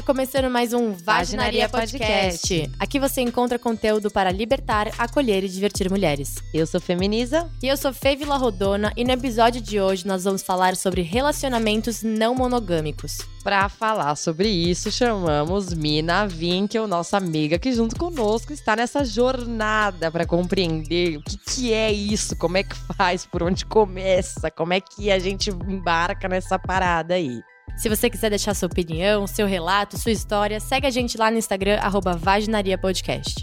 Está começando mais um Vaginaria Podcast. Aqui você encontra conteúdo para libertar, acolher e divertir mulheres. Eu sou Feminiza. E eu sou Fê Vila Rodona e no episódio de hoje nós vamos falar sobre relacionamentos não monogâmicos. Para falar sobre isso, chamamos Mina Winkel, nossa amiga, que junto conosco está nessa jornada para compreender o que, que é isso, como é que faz, por onde começa, como é que a gente embarca nessa parada aí. Se você quiser deixar sua opinião, seu relato, sua história, segue a gente lá no Instagram, arroba Vaginaria Podcast.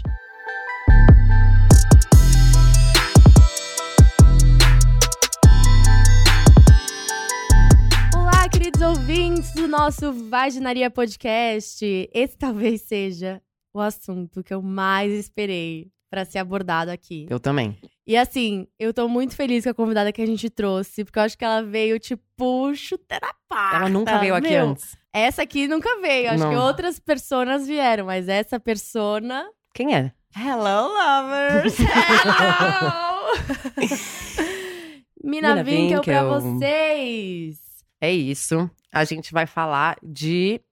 Olá, queridos ouvintes do nosso Vaginaria Podcast. Esse talvez seja o assunto que eu mais esperei para ser abordado aqui. Eu também. E assim, eu tô muito feliz com a convidada que a gente trouxe, porque eu acho que ela veio, tipo, chuteira pata. Ela nunca veio aqui Meu, antes. Essa aqui nunca veio. Acho Não. que outras personas vieram, mas essa persona. Quem é? Hello, lovers! Hello! Mina Mina Winkel pra Winkel. vocês! É isso. A gente vai falar de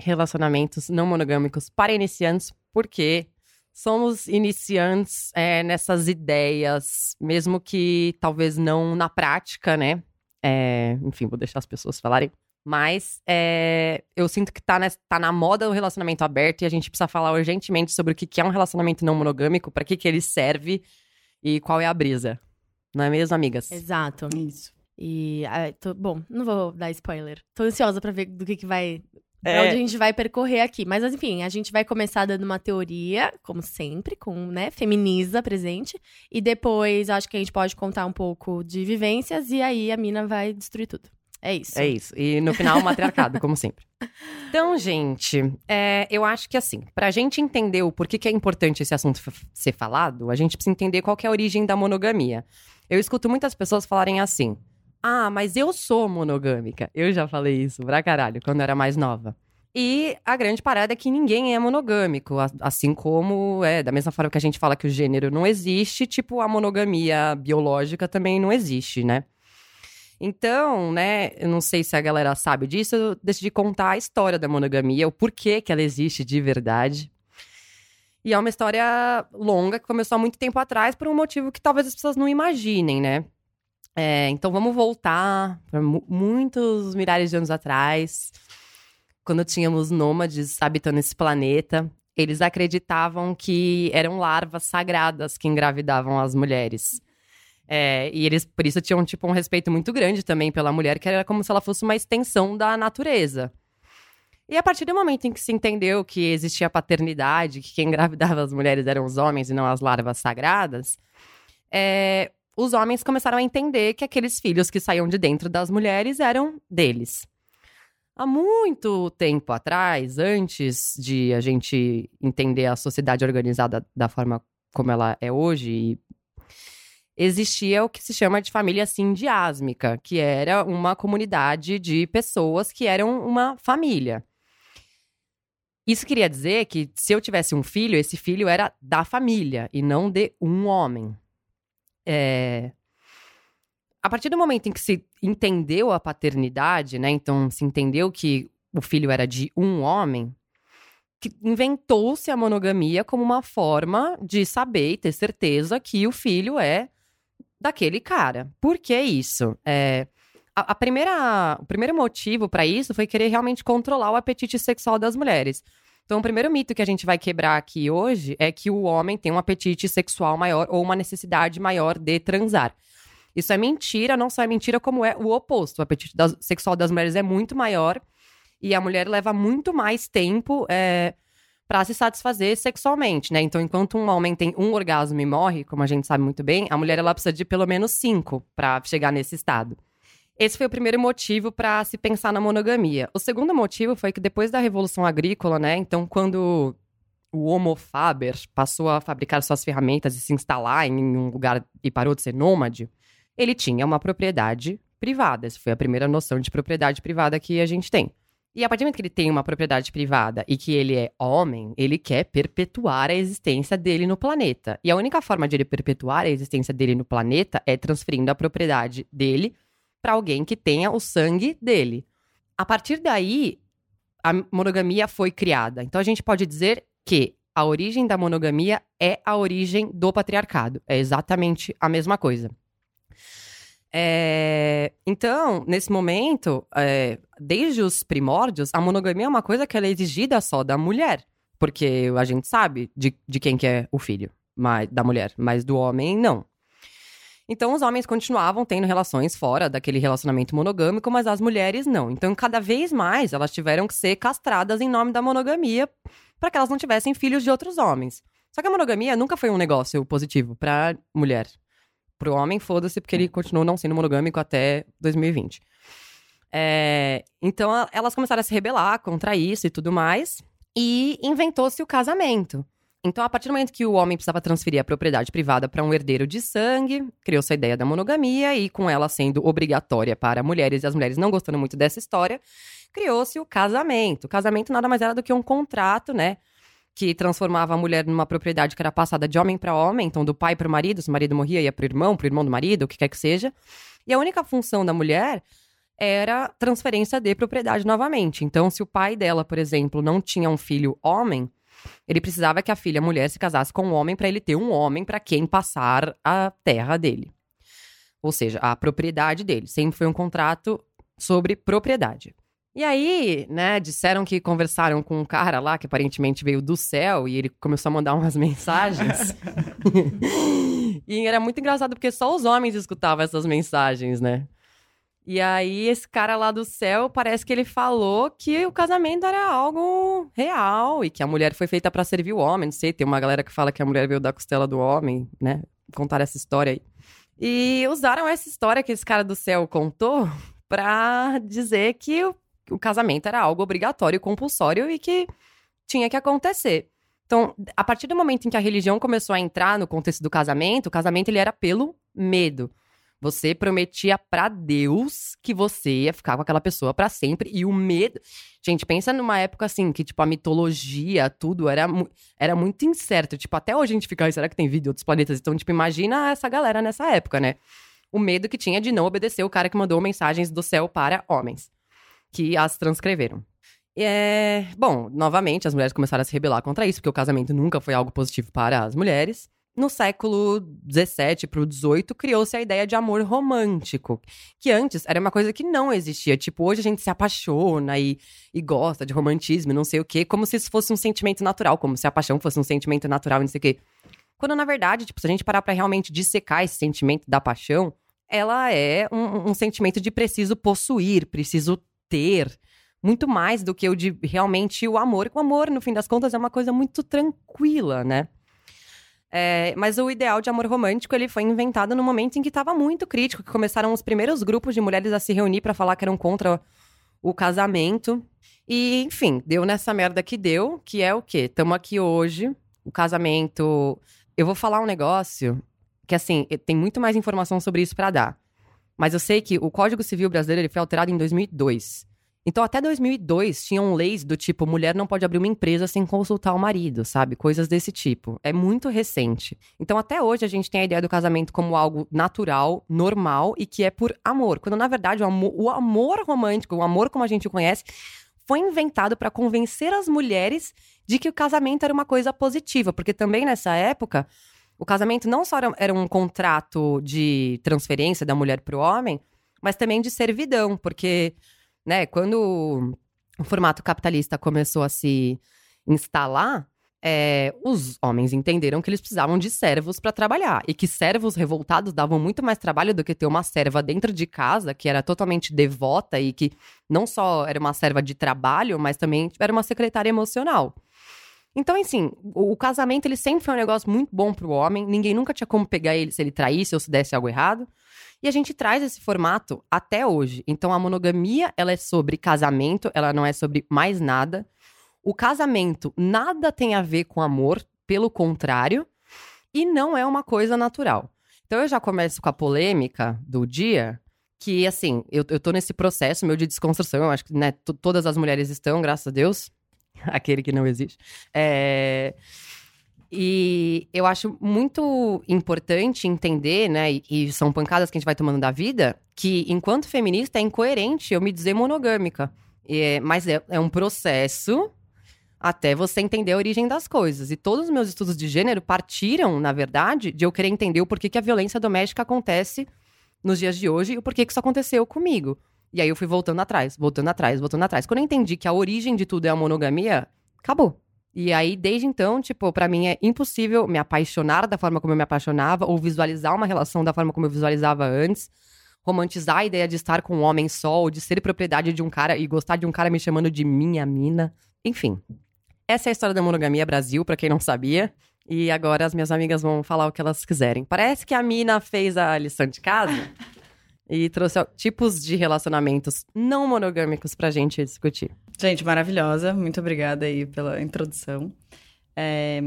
relacionamentos não monogâmicos para iniciantes, porque somos iniciantes é, nessas ideias, mesmo que talvez não na prática, né? É, enfim, vou deixar as pessoas falarem. Mas é, eu sinto que tá, nes- tá na moda o relacionamento aberto e a gente precisa falar urgentemente sobre o que, que é um relacionamento não monogâmico, para que, que ele serve e qual é a brisa. Não é mesmo, amigas? Exato. Isso. E, ah, tô- bom, não vou dar spoiler. Tô ansiosa pra ver do que, que vai. É. onde a gente vai percorrer aqui. Mas, enfim, a gente vai começar dando uma teoria, como sempre, com, né, feminiza presente. E depois, acho que a gente pode contar um pouco de vivências. E aí, a mina vai destruir tudo. É isso. É isso. E no final, matriarcado, como sempre. Então, gente, é, eu acho que assim, pra gente entender o porquê que é importante esse assunto ser falado, a gente precisa entender qual é a origem da monogamia. Eu escuto muitas pessoas falarem assim: Ah, mas eu sou monogâmica. Eu já falei isso pra caralho, quando eu era mais nova. E a grande parada é que ninguém é monogâmico. Assim como, é, da mesma forma que a gente fala que o gênero não existe, tipo, a monogamia biológica também não existe, né? Então, né, eu não sei se a galera sabe disso, eu decidi contar a história da monogamia, o porquê que ela existe de verdade. E é uma história longa que começou há muito tempo atrás por um motivo que talvez as pessoas não imaginem, né? É, então vamos voltar para muitos milhares de anos atrás, quando tínhamos nômades habitando esse planeta. Eles acreditavam que eram larvas sagradas que engravidavam as mulheres. É, e eles, por isso, tinham, tipo, um respeito muito grande também pela mulher, que era como se ela fosse uma extensão da natureza. E a partir do momento em que se entendeu que existia paternidade, que quem engravidava as mulheres eram os homens e não as larvas sagradas, é, os homens começaram a entender que aqueles filhos que saíam de dentro das mulheres eram deles. Há muito tempo atrás, antes de a gente entender a sociedade organizada da forma como ela é hoje existia o que se chama de família sindiásmica, que era uma comunidade de pessoas que eram uma família. Isso queria dizer que se eu tivesse um filho, esse filho era da família e não de um homem. É, A partir do momento em que se entendeu a paternidade, né? Então se entendeu que o filho era de um homem, inventou-se a monogamia como uma forma de saber e ter certeza que o filho é daquele cara. Por que isso? É, a, a primeira, o primeiro motivo para isso foi querer realmente controlar o apetite sexual das mulheres. Então, o primeiro mito que a gente vai quebrar aqui hoje é que o homem tem um apetite sexual maior ou uma necessidade maior de transar. Isso é mentira, não só é mentira, como é o oposto. O apetite das- sexual das mulheres é muito maior e a mulher leva muito mais tempo é, para se satisfazer sexualmente, né? Então, enquanto um homem tem um orgasmo e morre, como a gente sabe muito bem, a mulher ela precisa de pelo menos cinco para chegar nesse estado. Esse foi o primeiro motivo para se pensar na monogamia. O segundo motivo foi que depois da Revolução Agrícola, né? Então, quando o Homo faber passou a fabricar suas ferramentas e se instalar em um lugar e parou de ser nômade, ele tinha uma propriedade privada. Essa foi a primeira noção de propriedade privada que a gente tem. E a partir do momento que ele tem uma propriedade privada e que ele é homem, ele quer perpetuar a existência dele no planeta. E a única forma de ele perpetuar a existência dele no planeta é transferindo a propriedade dele para alguém que tenha o sangue dele. A partir daí, a monogamia foi criada. Então a gente pode dizer que a origem da monogamia é a origem do patriarcado. É exatamente a mesma coisa. É, então, nesse momento, é, desde os primórdios, a monogamia é uma coisa que é exigida só da mulher. Porque a gente sabe de, de quem que é o filho mas, da mulher, mas do homem, não. Então, os homens continuavam tendo relações fora daquele relacionamento monogâmico, mas as mulheres não. Então, cada vez mais, elas tiveram que ser castradas em nome da monogamia para que elas não tivessem filhos de outros homens. Só que a monogamia nunca foi um negócio positivo para mulher. Pro homem, foda-se, porque ele continuou não sendo monogâmico até 2020. É, então, elas começaram a se rebelar contra isso e tudo mais. E inventou-se o casamento. Então, a partir do momento que o homem precisava transferir a propriedade privada para um herdeiro de sangue, criou-se a ideia da monogamia e, com ela sendo obrigatória para mulheres e as mulheres não gostando muito dessa história, criou-se o casamento. O casamento nada mais era do que um contrato, né? Que transformava a mulher numa propriedade que era passada de homem para homem, então do pai para o marido, se o marido morria ia para o irmão, para o irmão do marido, o que quer que seja. E a única função da mulher era transferência de propriedade novamente. Então, se o pai dela, por exemplo, não tinha um filho homem, ele precisava que a filha mulher se casasse com um homem para ele ter um homem para quem passar a terra dele. Ou seja, a propriedade dele. Sempre foi um contrato sobre propriedade. E aí, né, disseram que conversaram com um cara lá que aparentemente veio do céu e ele começou a mandar umas mensagens. e era muito engraçado porque só os homens escutavam essas mensagens, né? E aí, esse cara lá do céu, parece que ele falou que o casamento era algo real e que a mulher foi feita para servir o homem. Não sei, tem uma galera que fala que a mulher veio da costela do homem, né? Contar essa história aí. E usaram essa história que esse cara do céu contou pra dizer que o casamento era algo obrigatório, compulsório e que tinha que acontecer. Então, a partir do momento em que a religião começou a entrar no contexto do casamento, o casamento ele era pelo medo. Você prometia para Deus que você ia ficar com aquela pessoa para sempre e o medo. Gente, pensa numa época assim que tipo a mitologia, tudo era era muito incerto. Tipo, até hoje a gente fica, será que tem vida de outros planetas? Então, tipo, imagina essa galera nessa época, né? O medo que tinha de não obedecer o cara que mandou mensagens do céu para homens que as transcreveram. É, bom, novamente, as mulheres começaram a se rebelar contra isso, porque o casamento nunca foi algo positivo para as mulheres. No século XVII para o XVIII, criou-se a ideia de amor romântico, que antes era uma coisa que não existia. Tipo, hoje a gente se apaixona e, e gosta de romantismo e não sei o quê, como se isso fosse um sentimento natural, como se a paixão fosse um sentimento natural e não sei o quê. Quando, na verdade, tipo, se a gente parar para realmente dissecar esse sentimento da paixão, ela é um, um sentimento de preciso possuir, preciso ter, muito mais do que o de realmente o amor. O amor, no fim das contas, é uma coisa muito tranquila, né? É, mas o ideal de amor romântico ele foi inventado no momento em que estava muito crítico, que começaram os primeiros grupos de mulheres a se reunir para falar que eram contra o casamento. E, enfim, deu nessa merda que deu, que é o quê? Estamos aqui hoje, o casamento. Eu vou falar um negócio que, assim, tem muito mais informação sobre isso para dar. Mas eu sei que o Código Civil brasileiro ele foi alterado em 2002. Então, até 2002, tinham leis do tipo: mulher não pode abrir uma empresa sem consultar o marido, sabe? Coisas desse tipo. É muito recente. Então, até hoje, a gente tem a ideia do casamento como algo natural, normal e que é por amor. Quando, na verdade, o amor, o amor romântico, o amor como a gente o conhece, foi inventado para convencer as mulheres de que o casamento era uma coisa positiva. Porque também nessa época, o casamento não só era um contrato de transferência da mulher para o homem, mas também de servidão, porque, né, quando o formato capitalista começou a se instalar, é, os homens entenderam que eles precisavam de servos para trabalhar e que servos revoltados davam muito mais trabalho do que ter uma serva dentro de casa que era totalmente devota e que não só era uma serva de trabalho, mas também era uma secretária emocional. Então, assim, o, casamento ele sempre foi um negócio muito bom pro homem. Ninguém nunca tinha como pegar ele se ele traísse ou se desse algo errado. E a gente traz esse formato até hoje. Então, a monogamia, ela é sobre casamento, ela não é sobre mais nada. O casamento nada tem a ver com amor, pelo contrário, e não é uma coisa natural. Então, eu já começo com a polêmica do dia, que, assim, eu, eu tô nesse processo meu de desconstrução. Eu acho que, né, todas as mulheres estão, graças a Deus. Aquele que não existe. É... E eu acho muito importante entender, né, e, são pancadas que a gente vai tomando da vida, que enquanto feminista é incoerente eu me dizer monogâmica. É- mas é, é um processo até você entender a origem das coisas. E todos os meus estudos de gênero partiram, na verdade, de eu querer entender o porquê que a violência doméstica acontece nos dias de hoje e o porquê que isso aconteceu comigo. E aí eu fui voltando atrás, voltando atrás, voltando atrás. Quando eu entendi que a origem de tudo é a monogamia, acabou. E aí, desde então, tipo, pra mim é impossível me apaixonar da forma como eu me apaixonava ou visualizar uma relação da forma como eu visualizava antes. Romantizar a ideia de estar com um homem só, ou de ser propriedade de um cara e gostar de um cara me chamando de minha mina. Enfim. Essa é a história da monogamia Brasil, pra quem não sabia. E agora as minhas amigas vão falar o que elas quiserem. Parece que a mina fez a lição de casa e trouxe tipos de relacionamentos não monogâmicos pra gente discutir. Gente, maravilhosa. Muito obrigada aí pela introdução. É,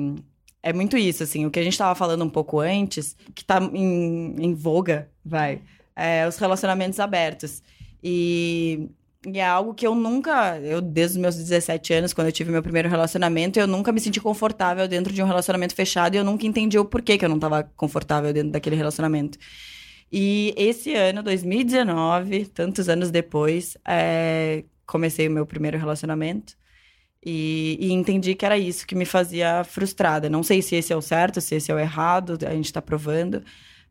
é muito isso, assim, o que a gente tava falando um pouco antes, que tá em, em voga, vai, é os relacionamentos abertos. E, e é algo que eu nunca, eu desde os meus 17 anos, quando eu tive meu primeiro relacionamento, eu nunca me senti confortável dentro de um relacionamento fechado e eu nunca entendi o porquê que eu não tava confortável dentro daquele relacionamento. E esse ano, 2019, tantos anos depois, é, comecei o meu primeiro relacionamento. E, e entendi que era isso que me fazia frustrada. Não sei se esse é o certo, se esse é o errado, a gente tá provando.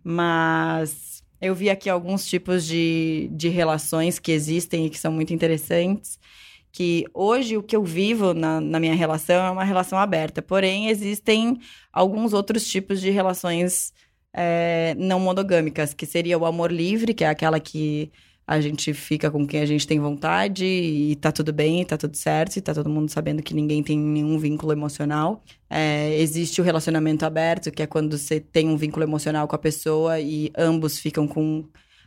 Mas eu vi aqui alguns tipos de, de relações que existem e que são muito interessantes. Que hoje o que eu vivo na, na minha relação é uma relação aberta. Porém, existem alguns outros tipos de relações é, não monogâmicas, que seria o amor livre, que é aquela que a gente fica com quem a gente tem vontade e tá tudo bem, tá tudo certo, e tá todo mundo sabendo que ninguém tem nenhum vínculo emocional. É, existe o relacionamento aberto, que é quando você tem um vínculo emocional com a pessoa e ambos ficam com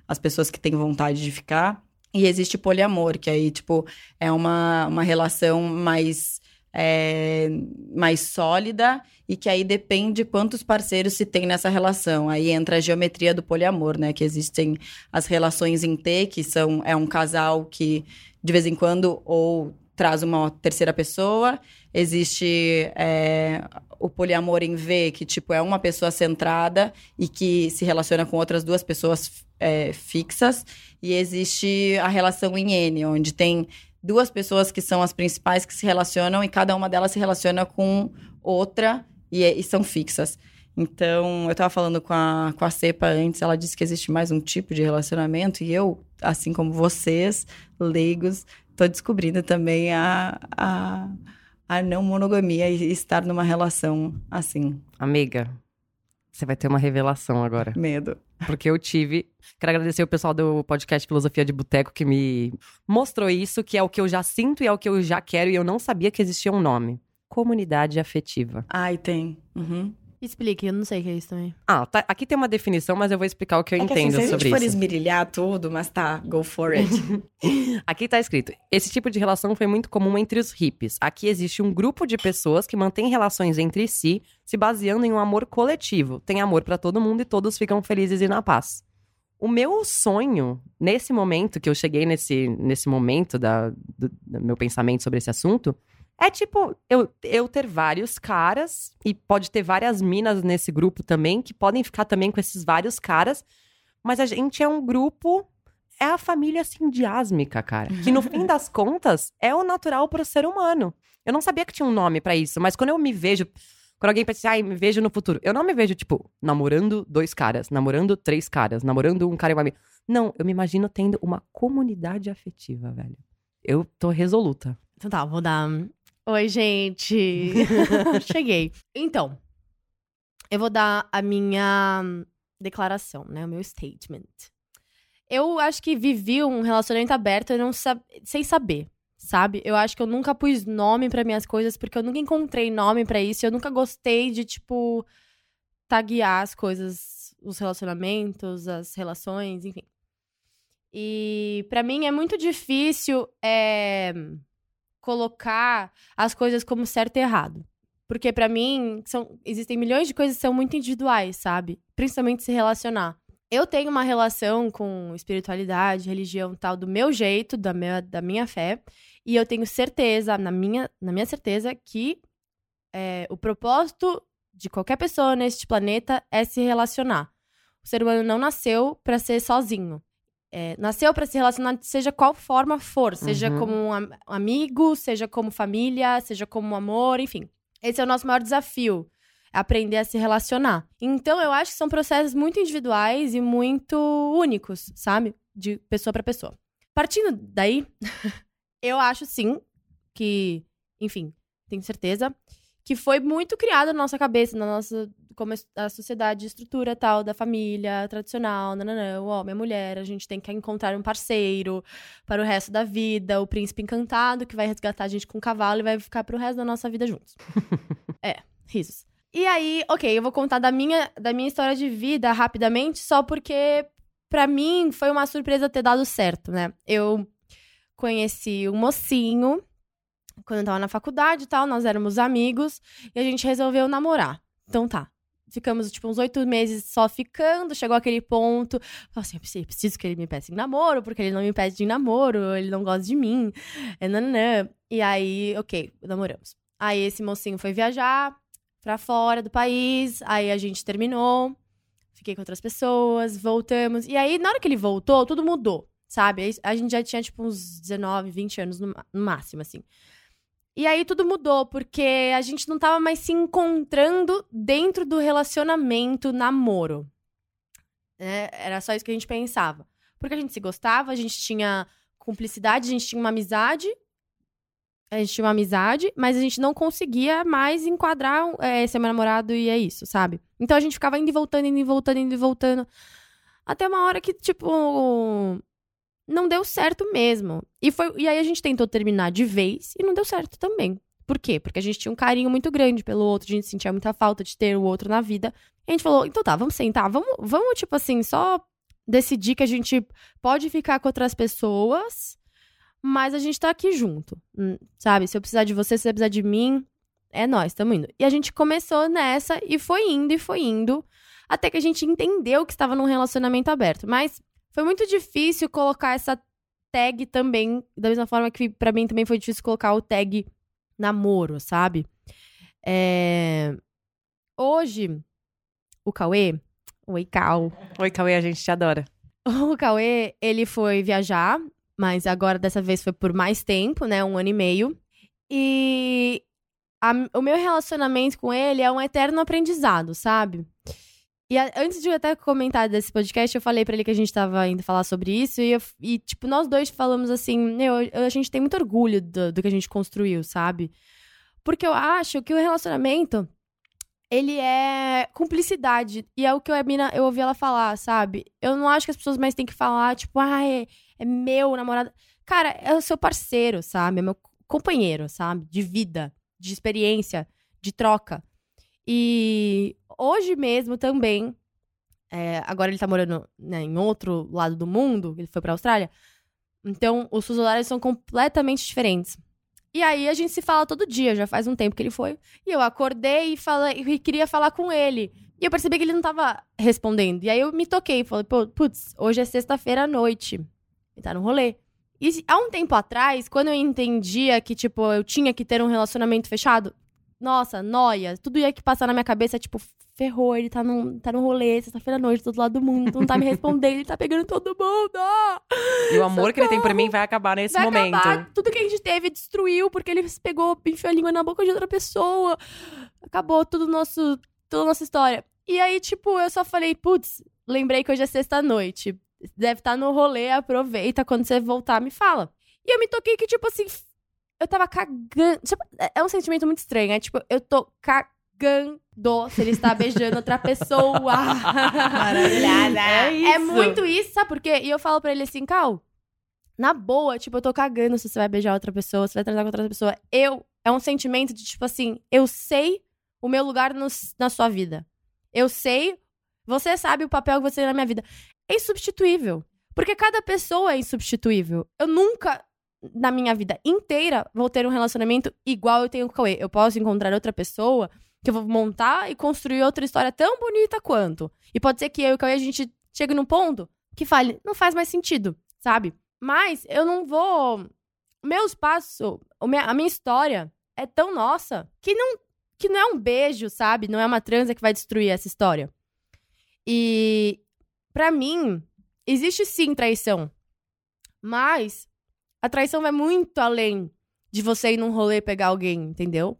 as pessoas que têm vontade de ficar. E existe poliamor, que aí, tipo, é uma, uma relação mais, é, mais sólida e que aí depende quantos parceiros se tem nessa relação. Aí entra a geometria do poliamor, né? Que existem as relações em T, que são é um casal que de vez em quando ou traz uma terceira pessoa. Existe é, o poliamor em V, que tipo é uma pessoa centrada e que se relaciona com outras duas pessoas é, fixas. E existe a relação em N, onde tem duas pessoas que são as principais que se relacionam e cada uma delas se relaciona com outra e, e são fixas. Então, eu tava falando com a, com a Cepa antes, ela disse que existe mais um tipo de relacionamento, e eu, assim como vocês, leigos, tô descobrindo também a, a, a não monogamia e estar numa relação assim. Amiga, você vai ter uma revelação agora. Medo. Porque eu tive. Quero agradecer o pessoal do podcast Filosofia de Boteco que me mostrou isso, que é o que eu já sinto e é o que eu já quero, e eu não sabia que existia um nome. Comunidade afetiva. Ai, tem. Uhum. Explique, eu não sei o que é isso também. Ah, tá- aqui tem uma definição, mas eu vou explicar o que eu é que, entendo assim, se a gente sobre for isso. esmirilhar tudo, mas tá, go for it. Aqui tá escrito: esse tipo de relação foi muito comum entre os hippies. Aqui existe um grupo de pessoas que mantém relações entre si, se baseando em um amor coletivo. Tem amor pra todo mundo e todos ficam felizes e na paz. O meu sonho, nesse momento que eu cheguei nesse, nesse momento da, do, do meu pensamento sobre esse assunto, é tipo, eu, eu ter vários caras, e pode ter várias minas nesse grupo também, que podem ficar também com esses vários caras, mas a gente é um grupo é a família sindiásmica, cara. Que no fim das contas é o natural pro ser humano. Eu não sabia que tinha um nome pra isso, mas quando eu me vejo. Quando alguém pensa, ai, me vejo no futuro. Eu não me vejo, tipo, namorando dois caras, namorando três caras, namorando um cara e uma amiga. Não, eu me imagino tendo uma comunidade afetiva, velho. Eu tô resoluta. Então tá, vou dar. Oi, gente. Cheguei. Então, eu vou dar a minha declaração, né? O meu statement. Eu acho que vivi um relacionamento aberto eu não sab... sem saber, sabe? Eu acho que eu nunca pus nome para minhas coisas porque eu nunca encontrei nome para isso. Eu nunca gostei de, tipo, taguear as coisas, os relacionamentos, as relações, enfim. E para mim é muito difícil é, colocar as coisas como certo e errado. Porque pra mim são, existem milhões de coisas que são muito individuais, sabe? Principalmente se relacionar. eu tenho uma relação com espiritualidade, religião tal, do meu jeito, da minha, da minha fé. E eu tenho certeza, na minha, na minha certeza, que é, o propósito de qualquer pessoa neste planeta é se relacionar. O ser humano não nasceu para ser sozinho. É, nasceu para se relacionar, seja qual forma for, seja Uhum. como um am- amigo, seja como família, seja como amor, enfim. Esse é o nosso maior desafio, aprender a se relacionar. Então, eu acho que são processos muito individuais e muito únicos, sabe? De pessoa para pessoa. Partindo daí, eu acho sim que, enfim, tenho certeza que foi muito criado na nossa cabeça, na nossa como a sociedade, estrutura tal da família tradicional, nananã, o homem, a mulher, a gente tem que encontrar um parceiro para o resto da vida, o príncipe encantado que vai resgatar a gente com um cavalo e vai ficar pro resto da nossa vida juntos. é, risos. E aí, ok, eu vou contar da minha, da minha história de vida rapidamente, só porque pra mim foi uma surpresa ter dado certo, né? Eu conheci um mocinho quando eu tava na faculdade e tal, nós éramos amigos e a gente resolveu namorar. Então tá. Ficamos, tipo, uns oito meses só ficando, chegou aquele ponto. Falei assim, eu preciso, que ele me peça em namoro, porque ele não me pede em namoro, ele não gosta de mim. É, nananã. E aí, ok, namoramos. Aí esse mocinho foi viajar pra fora do país, aí a gente terminou, fiquei com outras pessoas, voltamos. E aí, na hora que ele voltou, tudo mudou, sabe? A gente já tinha, tipo, uns 19, 20 anos no máximo, assim. E aí tudo mudou, porque a gente não tava mais se encontrando dentro do relacionamento namoro. É, era só isso que a gente pensava. Porque a gente se gostava, a gente tinha cumplicidade, a gente tinha uma amizade. A gente tinha uma amizade, mas a gente não conseguia mais enquadrar é, ser meu namorado e é isso, sabe? Então a gente ficava indo e voltando, indo e voltando, indo e voltando. Até uma hora que, tipo, não deu certo mesmo. E, foi, e aí a gente tentou terminar de vez e não deu certo também. Por quê? Porque a gente tinha um carinho muito grande pelo outro, a gente sentia muita falta de ter o outro na vida. E a gente falou, então tá, vamos sentar, vamos, vamos tipo assim, só decidir que a gente pode ficar com outras pessoas, mas a gente tá aqui junto, hum, sabe? Se eu precisar de você, se você precisar de mim, é nós, tamo indo. E a gente começou nessa e foi indo e foi indo, até que a gente entendeu que estava num relacionamento aberto. Mas foi muito difícil colocar essa tag também, da mesma forma que pra mim também foi difícil colocar o tag namoro, sabe? É... Hoje, o Cauê, oi Cal, Oi, Cauê, a gente te adora. o Cauê, ele foi viajar, mas agora dessa vez foi por mais tempo, né? Um ano e meio. E a- o meu relacionamento com ele é um eterno aprendizado, sabe? E a- antes de eu até comentar desse podcast, eu falei pra ele que a gente tava indo falar sobre isso. E, eu- e, tipo, nós dois falamos assim: meu, a gente tem muito orgulho do, do que a gente construiu, sabe? Porque eu acho que o relacionamento ele é cumplicidade. E é o que a mina, eu ouvi ela falar, sabe? Eu não acho que as pessoas mais têm que falar, tipo, ah, é, é meu namorado. Cara, é o seu parceiro, sabe? É meu companheiro, sabe? De vida, de experiência, de troca. E hoje mesmo também, é, agora ele tá morando né, em outro lado do mundo, ele foi pra Austrália. Então, os fusos horários são completamente diferentes. E aí a gente se fala todo dia, já faz um tempo que ele foi. E eu acordei e, falei, e queria falar com ele. E eu percebi que ele não tava respondendo. E aí eu me toquei, falei, putz, hoje é sexta-feira à noite. Ele tá no rolê. E há um tempo atrás, quando eu entendia que, tipo, eu tinha que ter um relacionamento fechado, nossa, noia, tudo ia que passar na minha cabeça, tipo, ferrou, ele tá, num, tá no rolê, sexta-feira à noite, do outro lado do mundo, não tá me respondendo, ele tá pegando todo mundo. E o amor que ele tem por mim vai acabar nesse Vai momento. acabar, tudo que a gente teve destruiu, porque ele pegou, enfiou a língua na boca de outra pessoa. Acabou tudo nosso, toda a nossa história. E aí, tipo, eu só falei, putz, lembrei que hoje é sexta-noite. Deve estar no rolê, aproveita, quando você voltar, me fala. E eu me toquei que, tipo assim, eu tava cagando. Tipo, é- é um sentimento muito estranho, é tipo, eu tô cagando se ele está beijando outra pessoa. Maravilhada. É, isso. é muito isso, sabe por quê? E eu falo pra ele assim, Cal, na boa, tipo, eu tô cagando se você vai beijar outra pessoa, se vai transar com outra pessoa. Eu, é um sentimento de, tipo assim, eu sei o meu lugar no- na sua vida. Eu sei, você sabe o papel que você tem na minha vida. É insubstituível. Porque cada pessoa é insubstituível. Eu nunca, na minha vida inteira, vou ter um relacionamento igual eu tenho com o Cauê. Eu posso encontrar outra pessoa que eu vou montar e construir outra história tão bonita quanto. E pode ser que eu e o Cauê, a gente chegue num ponto que fale, não faz mais sentido, sabe? Mas eu não vou. O meu espaço, o minha- a minha história é tão nossa que não, que não é um beijo, sabe? Não é uma transa que vai destruir essa história. E pra mim, existe sim traição. Mas a traição vai muito além de você ir num rolê pegar alguém, entendeu?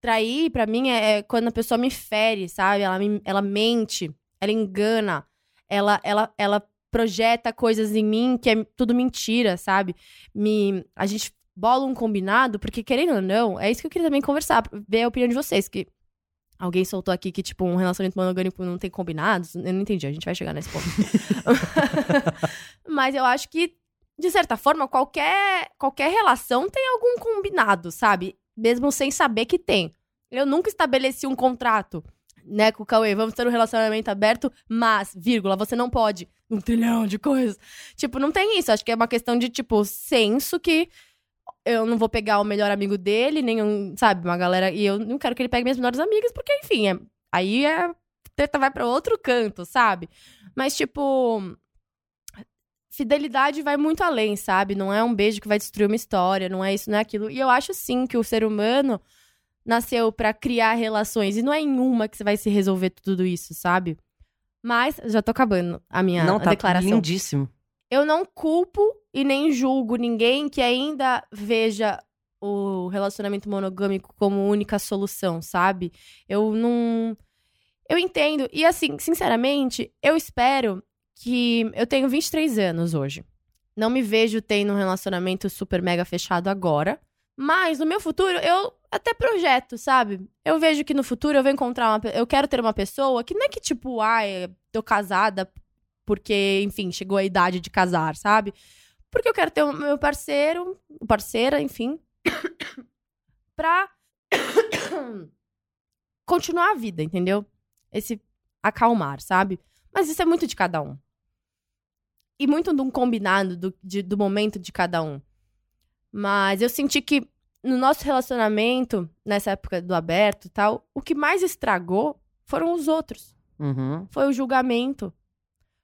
Trair, pra mim, é, é quando a pessoa me fere, sabe? Ela, me- ela mente, ela engana, ela, ela, ela projeta coisas em mim que é tudo mentira, sabe? Me, a gente bola um combinado, porque querendo ou não, é isso que eu queria também conversar, ver a opinião de vocês, que alguém soltou aqui que, tipo, um relacionamento monogâmico não tem combinados. Eu não entendi, a gente vai chegar nesse ponto. Mas eu acho que, de certa forma, qualquer, qualquer relação tem algum combinado, sabe? Mesmo sem saber que tem. Eu nunca estabeleci um contrato, né, com o Cauê, vamos ter um relacionamento aberto, mas, vírgula, você não pode. Um trilhão de coisas. Tipo, não tem isso. Acho que é uma questão de, tipo, senso que eu não vou pegar o melhor amigo dele, nenhum, sabe, uma galera. E eu não quero que ele pegue minhas melhores amigas, porque, enfim, é- aí é. Treta vai pra outro canto, sabe? Mas, tipo. Fidelidade vai muito além, sabe? Não é um beijo que vai destruir uma história, não é isso, não é aquilo. E eu acho sim que o ser humano nasceu pra criar relações. E não é em uma que você vai se resolver tudo isso, sabe? Mas já tô acabando a minha não, tá declaração. lindíssimo. Eu não culpo e nem julgo ninguém que ainda veja o relacionamento monogâmico como única solução, sabe? Eu não. Eu entendo. E assim, sinceramente, eu espero que. Eu tenho 23 anos hoje. Não me vejo tendo um relacionamento super mega fechado agora. Mas no meu futuro, eu até projeto, sabe? Eu vejo que no futuro eu vou encontrar uma. Eu quero ter uma pessoa que não é que, tipo, ai, tô casada porque, enfim, chegou a idade de casar, sabe? Porque eu quero ter o meu parceiro, parceira, enfim, pra continuar a vida, entendeu? Esse acalmar, sabe? Mas isso é muito de cada um. E muito de um combinado do, de- do momento de cada um. Mas eu senti que no nosso relacionamento, nessa época do aberto e tal, o que mais estragou foram os outros Uhum. foi o julgamento.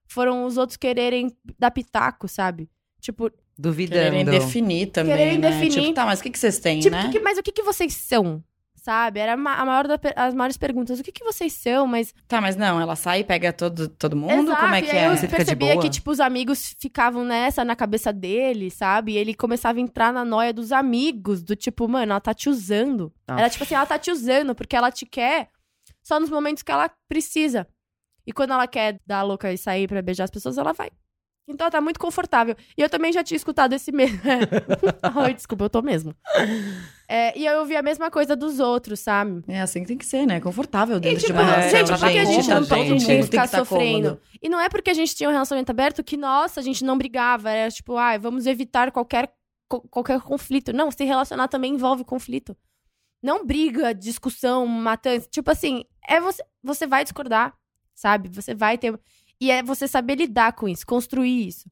Foram os outros quererem dar pitaco, sabe? Tipo, Duvidando. Quererem definir também, Quererem né? definir. Tipo, tá, mas o que, que vocês têm, tipo né? que- mas o que, que vocês são? Sabe? Era a maior da as maiores perguntas. O que, que vocês são? Mas. Tá, mas não, ela sai e pega todo, todo mundo? Exato, Como é que é? Eu Você percebia que, tipo, os amigos ficavam nessa na cabeça dele, sabe? E ele começava a entrar na noia dos amigos, do tipo, mano, ela tá te usando. Ah. Era tipo assim, ela tá te usando porque ela te quer só nos momentos que ela precisa. E quando ela quer dar a louca e sair pra beijar as pessoas, ela vai. Então ela tá muito confortável. E eu também já tinha escutado esse mesmo. Ai, desculpa, eu tô mesmo. É, e eu ouvi a mesma coisa dos outros, sabe? É assim que tem que ser, né? Confortável E, dentro tipo, de uma relação. gente, por que a gente não todo mundo Tem ficar sofrendo? cômodo. E não é porque a gente tinha um relacionamento aberto que, nossa, a gente não brigava. Era tipo, ai, vamos evitar qualquer, qualquer conflito. Não, se relacionar também envolve conflito. Não briga, discussão, matança. Tipo assim, é você, você vai discordar, sabe? Você vai ter. E é você saber lidar com isso, construir isso.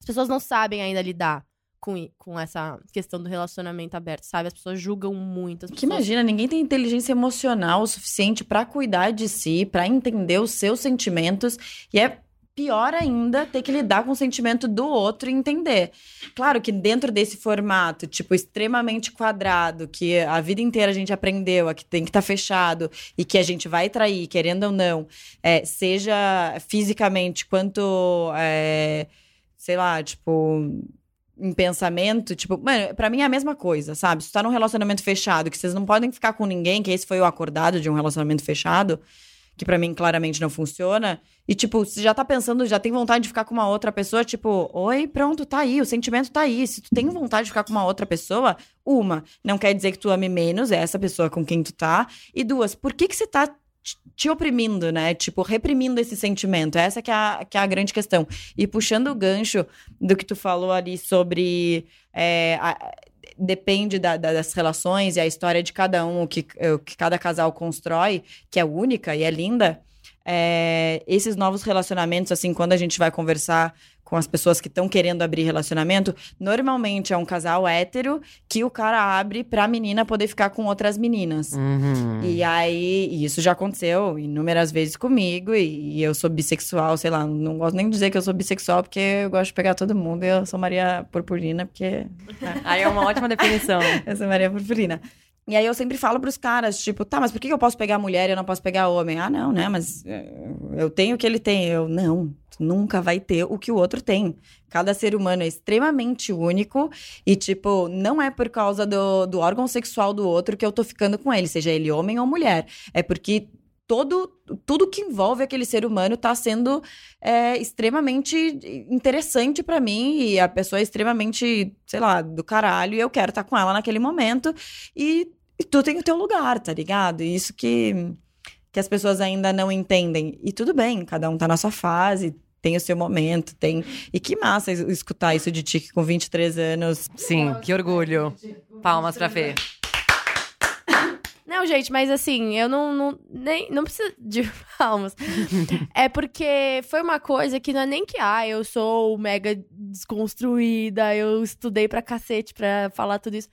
As pessoas não sabem ainda lidar com, com essa questão do relacionamento aberto, sabe? As pessoas julgam muito. As Que pessoas... imagina, ninguém tem inteligência emocional o suficiente pra cuidar de si, pra entender os seus sentimentos. E é pior ainda ter que lidar com o sentimento do outro e entender. Claro que dentro desse formato, tipo, extremamente quadrado, que a vida inteira a gente aprendeu, a que tem que estar fechado e que a gente vai trair, querendo ou não, é, seja fisicamente quanto, é, sei lá, tipo, em pensamento, tipo, mano, pra mim é a mesma coisa, sabe? Se tu tá num relacionamento fechado, que vocês não podem ficar com ninguém, que esse foi o acordado de um relacionamento fechado, que pra mim claramente não funciona, e tipo, você já tá pensando, já tem vontade de ficar com uma outra pessoa, tipo, oi, pronto, tá aí, o sentimento tá aí. Se tu tem vontade de ficar com uma outra pessoa, uma, não quer dizer que tu ame menos essa pessoa com quem tu tá, e duas, por que que você tá te- oprimindo, né? Tipo, reprimindo esse sentimento. Essa que é, a, que é a grande questão. E puxando o gancho do que tu falou ali sobre é, a- depende da- da- das relações e a história de cada um, o que, o que cada casal constrói, que é única e é linda. é, esses novos relacionamentos, assim, quando a gente vai conversar com as pessoas que estão querendo abrir relacionamento, normalmente é um casal hétero que o cara abre pra menina poder ficar com outras meninas. Uhum. E aí, e isso já aconteceu inúmeras vezes comigo, e, e eu sou bissexual, sei lá, não gosto nem de dizer que eu sou bissexual, porque eu gosto de pegar todo mundo, e eu sou Maria Purpurina, porque Aí é uma ótima definição. eu sou Maria Purpurina. E aí eu sempre falo pros caras, tipo, tá, mas por que eu posso pegar mulher e eu não posso pegar homem? Ah, não, né? Mas eh, eu tenho o que ele tem. Eu, não, nunca vai ter o que o outro tem. Cada ser humano é extremamente único e, tipo, não é por causa do, do órgão sexual do outro que eu tô ficando com ele, seja ele homem ou mulher. É porque todo, tudo que envolve aquele ser humano tá sendo é, extremamente interessante pra mim e a pessoa é extremamente, sei lá, do caralho e eu quero estar com ela naquele momento e, e tu tem o teu lugar, tá ligado? E isso que, que as pessoas ainda não entendem. E tudo bem, cada um tá na sua fase, tem o seu momento, tem... E que massa es- escutar isso de ti que com 23 anos... Sim, que orgulho. Palmas pra Fê. Não, gente, mas assim, eu não, não, nem, não preciso de palmas. é porque foi uma coisa que não é nem que, ah, eu sou mega desconstruída, eu estudei pra cacete pra falar tudo isso.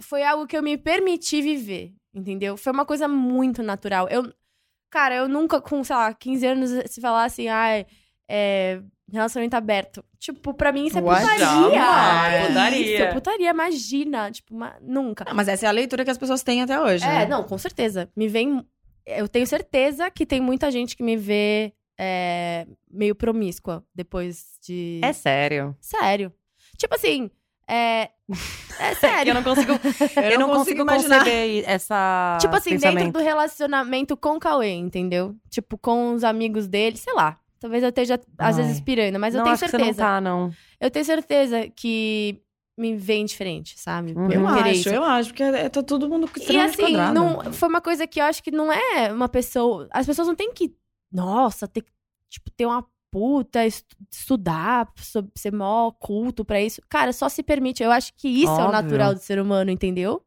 Foi algo que eu me permiti viver, entendeu? Foi uma coisa muito natural. Eu, cara, eu nunca, com, sei lá, 15 anos, se falar assim, ah, é, relacionamento aberto. Tipo, pra mim isso é What? putaria. Jamais. Que Putaria. Isso, é putaria, imagina. Tipo, ma- nunca. Ah, mas essa é a leitura que as pessoas têm até hoje, É, né? não, com certeza. Me vem. Eu tenho certeza que tem muita gente que me vê é, meio promíscua depois de. É sério. sério. Tipo assim, é. É sério. eu não consigo, eu não consigo imaginar. conceber essa Tipo assim, dentro do relacionamento com o Cauê, entendeu? Tipo, com os amigos dele, sei lá. Talvez eu esteja, às Ai. vezes, pirando, mas eu não, tenho acho que certeza. você não tá, não. Eu tenho certeza que me vem diferente, sabe? Uhum. Eu acho, isso. eu acho, porque é, tá todo mundo E assim, não, foi uma coisa que eu acho que não é uma pessoa. As pessoas não têm que. Nossa, ter que, tipo, ter uma puta, estu- estudar, ser mó culto pra isso. Cara, só se permite. Eu acho que isso é o Óbvio. natural do ser humano, entendeu?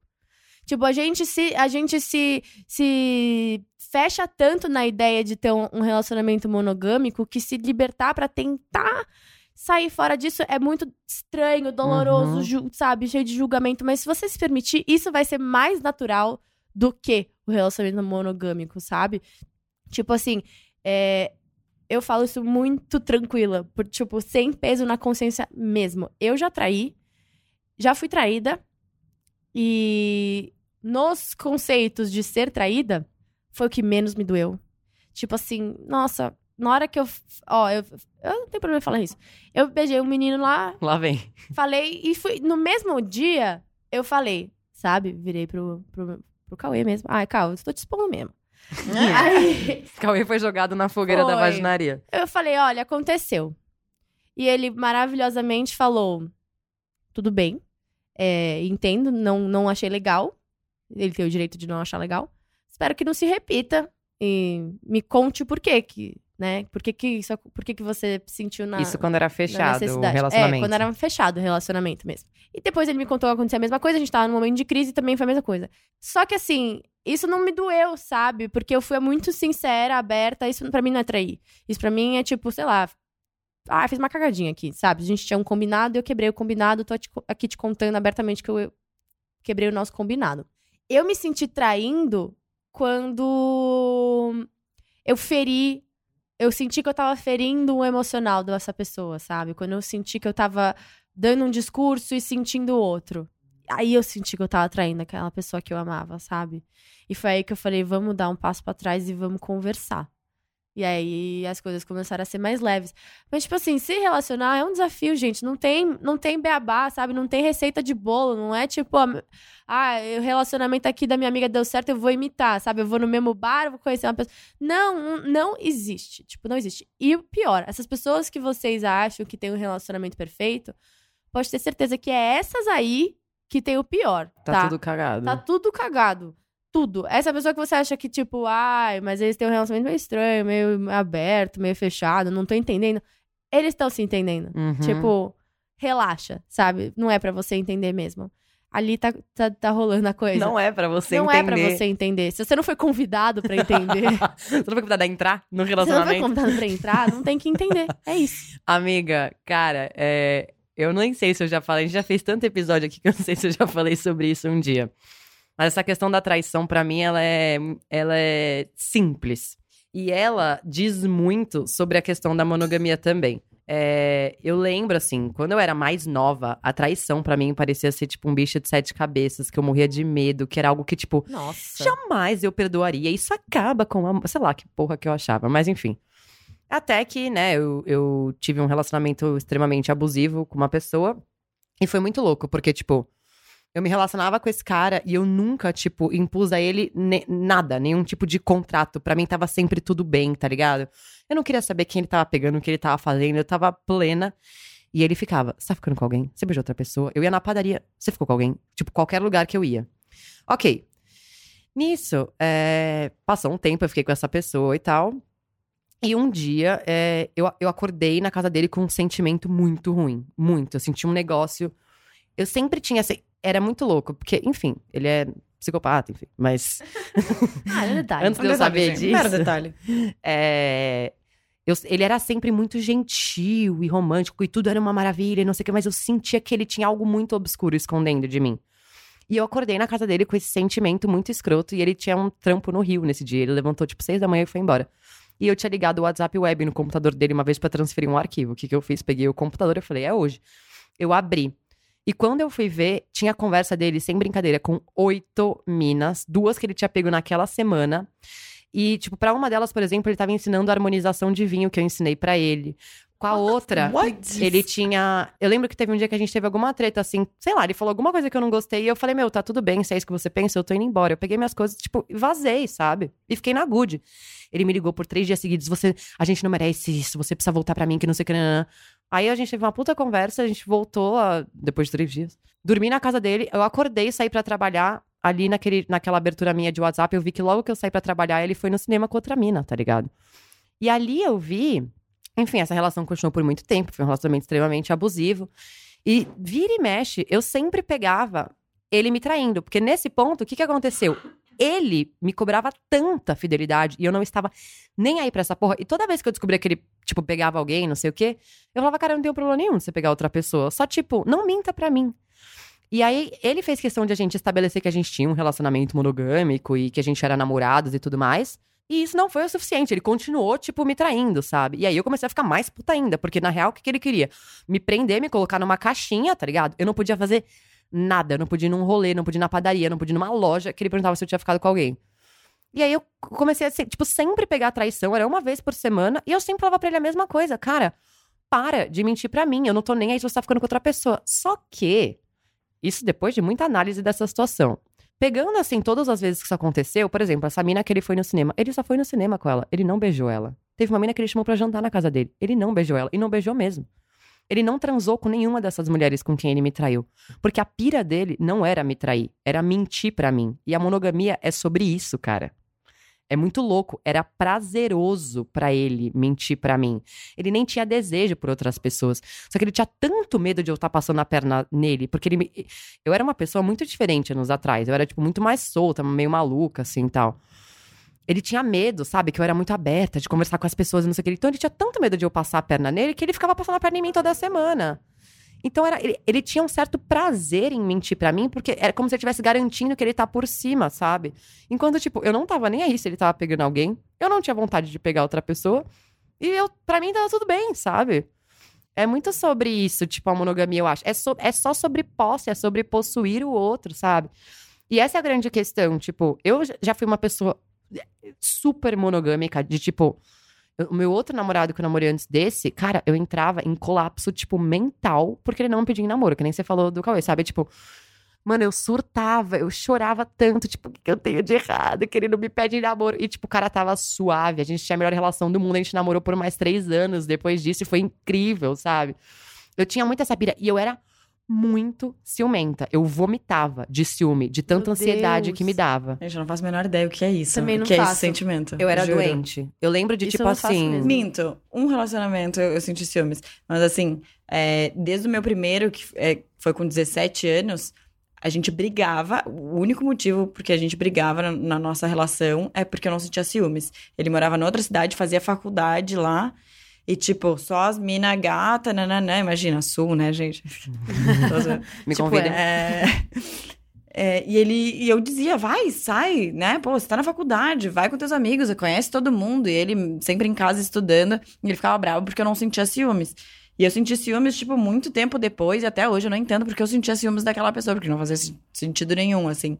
Tipo, a gente se. A gente se. se fecha tanto na ideia de ter um, relacionamento monogâmico que se libertar pra tentar sair fora disso é muito estranho, doloroso, Uhum. sabe? Cheio de julgamento. Mas se você se permitir, isso vai ser mais natural do que o relacionamento monogâmico, sabe? Tipo assim, é, eu falo isso muito tranquila, por, tipo, sem peso na consciência mesmo. Eu já traí, já fui traída, e nos conceitos de ser traída, foi o que menos me doeu. Tipo assim, nossa, na hora que eu. Ó, eu, eu não tenho problema em falar isso. Eu beijei um menino lá, Lá vem. falei, e fui. No mesmo dia, eu falei, sabe? Virei pro, pro, pro Cauê mesmo. Ai, Cauê, eu tô te expondo mesmo. Aí, Cauê foi jogado na fogueira da Foi. vaginaria. eu falei, olha, aconteceu. E ele maravilhosamente falou: tudo bem, é, entendo, não, não achei legal. Ele tem o direito de não achar legal. Espero que não se repita. E me conte o porquê que, né? Por que, que, isso, por que, que você sentiu na, Isso quando era fechado o necessidade. relacionamento. É, quando era fechado o relacionamento mesmo. E depois ele me contou que acontecia a mesma coisa, a gente tava num momento de crise e também foi a mesma coisa. Só que assim, isso não me doeu, sabe? Porque eu fui muito sincera, aberta, isso pra mim não é trair. Isso pra mim é tipo, sei lá, ah, fiz uma cagadinha aqui, sabe? A gente tinha um combinado, eu quebrei o combinado, tô aqui te contando abertamente que eu quebrei o nosso combinado. Eu me senti traindo quando eu feri eu senti que eu tava ferindo o emocional dessa pessoa, sabe? Quando eu senti que eu tava dando um discurso e sentindo outro. Aí eu senti que eu tava traindo aquela pessoa que eu amava, sabe? E foi aí que eu falei, vamos dar um passo pra trás e vamos conversar. E aí as coisas começaram a ser mais leves. Mas, tipo assim, se relacionar é um desafio, gente. Não tem, não tem beabá, sabe? Não tem receita de bolo. Não é tipo, ah, o relacionamento aqui da minha amiga deu certo, eu vou imitar, sabe? Eu vou no mesmo bar, vou conhecer uma pessoa. Não, não existe. Tipo, não existe. E o pior, essas pessoas que vocês acham que tem um relacionamento perfeito, pode ter certeza que é essas aí que tem o pior, Tá, tá? tudo cagado. Tá tudo cagado. Tudo. Essa pessoa que você acha que, tipo, ai, mas eles têm um relacionamento meio estranho, meio aberto, meio fechado, não tô entendendo. Eles estão se entendendo. Uhum. Tipo, relaxa, sabe? Não é pra você entender mesmo. ali tá, tá, tá rolando a coisa. Não é pra você Não entender. é pra você entender. Se você não foi convidado pra entender, você não foi convidada a entrar no se você não foi relacionamento? convidado pra entrar, não tem que entender. É isso. Amiga, cara, é, eu nem sei se eu já falei, a gente já fez tanto episódio aqui que eu não sei se eu já falei sobre isso um dia. Mas essa questão da traição, pra mim, ela é, ela é simples. E ela diz muito sobre a questão da monogamia também. É, eu lembro, assim, quando eu era mais nova, a traição pra mim parecia ser tipo um bicho de sete cabeças, que eu morria de medo, que era algo que, tipo, Nossa. jamais eu perdoaria. Isso acaba com a. Sei lá que porra que eu achava, mas enfim. Até que, né, eu, eu tive um relacionamento extremamente abusivo com uma pessoa. E foi muito louco, porque, tipo, eu me relacionava com esse cara e eu nunca, tipo, impus a ele ne- nada, nenhum tipo de contrato. Pra mim tava sempre tudo bem, tá ligado? Eu não queria saber quem ele tava pegando, o que ele tava fazendo, eu tava plena. E ele ficava, você tá ficando com alguém? Você beijou outra pessoa? Eu ia na padaria, você ficou com alguém? Tipo, qualquer lugar que eu ia. Ok. Nisso, é, passou um tempo, eu fiquei com essa pessoa e tal. E um dia, é, eu, eu acordei na casa dele com um sentimento muito ruim. Muito. Eu senti um negócio. Eu sempre tinha. Era muito louco, porque, enfim, ele é psicopata, enfim. Mas Ah, é detalhe. Antes de eu detalhe, saber gente, disso. Mero detalhe. é, eu- ele era sempre muito gentil e romântico e tudo era uma maravilha e não sei o que, mas eu sentia que ele tinha algo muito obscuro escondendo de mim. E eu acordei na casa dele com esse sentimento muito escroto e ele tinha um trampo no Rio nesse dia. Ele levantou tipo seis da manhã e foi embora. E eu tinha ligado o WhatsApp web no computador dele uma vez pra transferir um arquivo. O que, que eu fiz? Peguei o computador e falei, é hoje. Eu abri. E quando eu fui ver, tinha a conversa dele, sem brincadeira, com oito minas, duas que ele tinha pego naquela semana. E, tipo, pra uma delas, por exemplo, ele tava ensinando a harmonização de vinho que eu ensinei pra ele. Com a outra, What? ele tinha. Eu lembro que teve um dia que a gente teve alguma treta, assim, sei lá, ele falou alguma coisa que eu não gostei. E eu falei, meu, tá tudo bem, se é isso que você pensa, eu tô indo embora. Eu peguei minhas coisas, tipo, vazei, sabe? E fiquei na good. Ele me ligou por três dias seguidos, você. A gente não merece isso, você precisa voltar pra mim, que não sei o que. nananã." Aí a gente teve uma puta conversa, a gente voltou a- depois de três dias. Dormi na casa dele, eu acordei, saí pra trabalhar. Ali naquele, naquela abertura minha de WhatsApp, eu vi que logo que eu saí pra trabalhar, ele foi no cinema com outra mina, tá ligado? E ali eu vi. Enfim, essa relação continuou por muito tempo, foi um relacionamento extremamente abusivo. E vira e mexe, eu sempre pegava ele me traindo. Porque nesse ponto, o que, que aconteceu? Ele me cobrava tanta fidelidade e eu não estava nem aí pra essa porra. E toda vez que eu descobria que ele, tipo, pegava alguém, não sei o quê, eu falava, cara, não tenho problema nenhum de você pegar outra pessoa. Só, tipo, não minta pra mim. E aí, ele fez questão de a gente estabelecer que a gente tinha um relacionamento monogâmico e que a gente era namorados e tudo mais. E isso não foi o suficiente. Ele continuou, tipo, me traindo, sabe? E aí eu comecei a ficar mais puta ainda, porque na real, o que, que ele queria? Me prender, me colocar numa caixinha, tá ligado? Eu não podia fazer nada. Eu não podia ir num rolê, não podia ir na padaria, não podia ir numa loja que ele perguntava se eu tinha ficado com alguém. E aí eu comecei a, tipo, sempre pegar a traição, era uma vez por semana, e eu sempre falava pra ele a mesma coisa, cara, para de mentir pra mim, eu não tô nem aí se você tá ficando com outra pessoa. Só que, isso depois de muita análise dessa situação. Pegando, assim, todas as vezes que isso aconteceu, por exemplo, essa mina que ele foi no cinema, ele só foi no cinema com ela, ele não beijou ela. Teve uma mina que ele chamou pra jantar na casa dele, ele não beijou ela, e não beijou mesmo. Ele não transou com nenhuma dessas mulheres com quem ele me traiu. Porque a pira dele não era me trair, era mentir pra mim. E a monogamia é sobre isso, cara. É muito louco. Era prazeroso pra ele mentir pra mim. Ele nem tinha desejo por outras pessoas. Só que ele tinha tanto medo de eu estar passando a perna nele, porque ele me... Eu era uma pessoa muito diferente anos atrás. Eu era, tipo, muito mais solta, meio maluca, assim, tal. Ele tinha medo, sabe? Que eu era muito aberta de conversar com as pessoas não sei o que. Então ele tinha tanto medo de eu passar a perna nele que ele ficava passando a perna em mim toda semana. Então era, ele, ele tinha um certo prazer em mentir pra mim, porque era como se ele estivesse garantindo que ele tá por cima, sabe? Enquanto, tipo, eu não tava nem aí se ele tava pegando alguém, eu não tinha vontade de pegar outra pessoa, e eu, pra mim tava tudo bem, sabe? É muito sobre isso, tipo, a monogamia, eu acho. É, so- é só sobre posse, é sobre possuir o outro, sabe? E essa é a grande questão, tipo, eu já fui uma pessoa super monogâmica, de tipo, o meu outro namorado que eu namorei antes desse, cara, eu entrava em colapso, tipo, mental, porque ele não me pedia em namoro, que nem você falou do Cauê, sabe? Tipo, mano, eu surtava, eu chorava tanto, tipo, o que eu tenho de errado, que ele não me pede em namoro. E, tipo, o cara tava suave, a gente tinha a melhor relação do mundo, a gente namorou por mais três anos depois disso, e foi incrível, sabe? Eu tinha muita essa pira, e eu era muito ciumenta. Eu vomitava de ciúme, de tanta Meu ansiedade Deus. que me dava. Gente, eu não faço a menor ideia o que é isso. Também não o que é faço. esse sentimento. Eu era juro. doente. Eu lembro de, Isso tipo eu não faço assim. mesmo. Minto. Um relacionamento eu, eu senti ciúmes. Mas assim, é, desde o meu primeiro, que é, foi com 17 anos, a gente brigava. O único motivo porque a gente brigava na, na nossa relação é porque eu não sentia ciúmes. Ele morava em outra cidade, fazia faculdade lá. E, tipo, só as mina gata, nananã. Imagina, sul, né, gente? Me tipo, convida. é... É, e ele e eu dizia, vai, sai, né? Pô, você tá na faculdade, vai com teus amigos, conhece todo mundo. E ele sempre em casa estudando, e ele ficava bravo porque eu não sentia ciúmes. E eu senti ciúmes, tipo, muito tempo depois, e até hoje eu não entendo porque eu sentia ciúmes daquela pessoa, porque não fazia sentido nenhum, assim.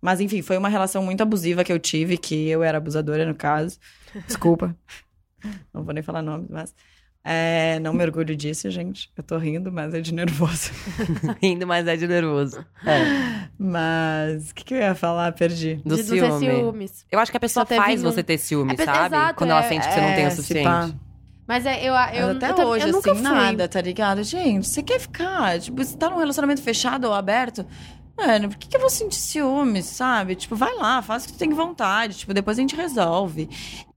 Mas enfim, foi uma relação muito abusiva que eu tive, que eu era abusadora no caso. Desculpa. não vou nem falar nomes, mas. É, não me orgulho disso, gente. Eu tô rindo, mas é de nervoso. Rindo, mas é de nervoso. Mas o que, que eu ia falar? Perdi. Do de ciúme. ciúmes. Eu acho que a pessoa faz você ter ciúme, É, sabe? exato, Quando ela é- sente que você não tem o É, suficiente. Mas é, eu, Mas eu, até eu, hoje, eu nunca assim, fui. nada, tá ligado? Gente, você quer ficar? Tipo, você tá num relacionamento fechado ou aberto? Mano, por que, que eu vou sentir ciúmes, sabe? Tipo, vai lá, faz o que tu tem vontade. Tipo, depois a gente resolve.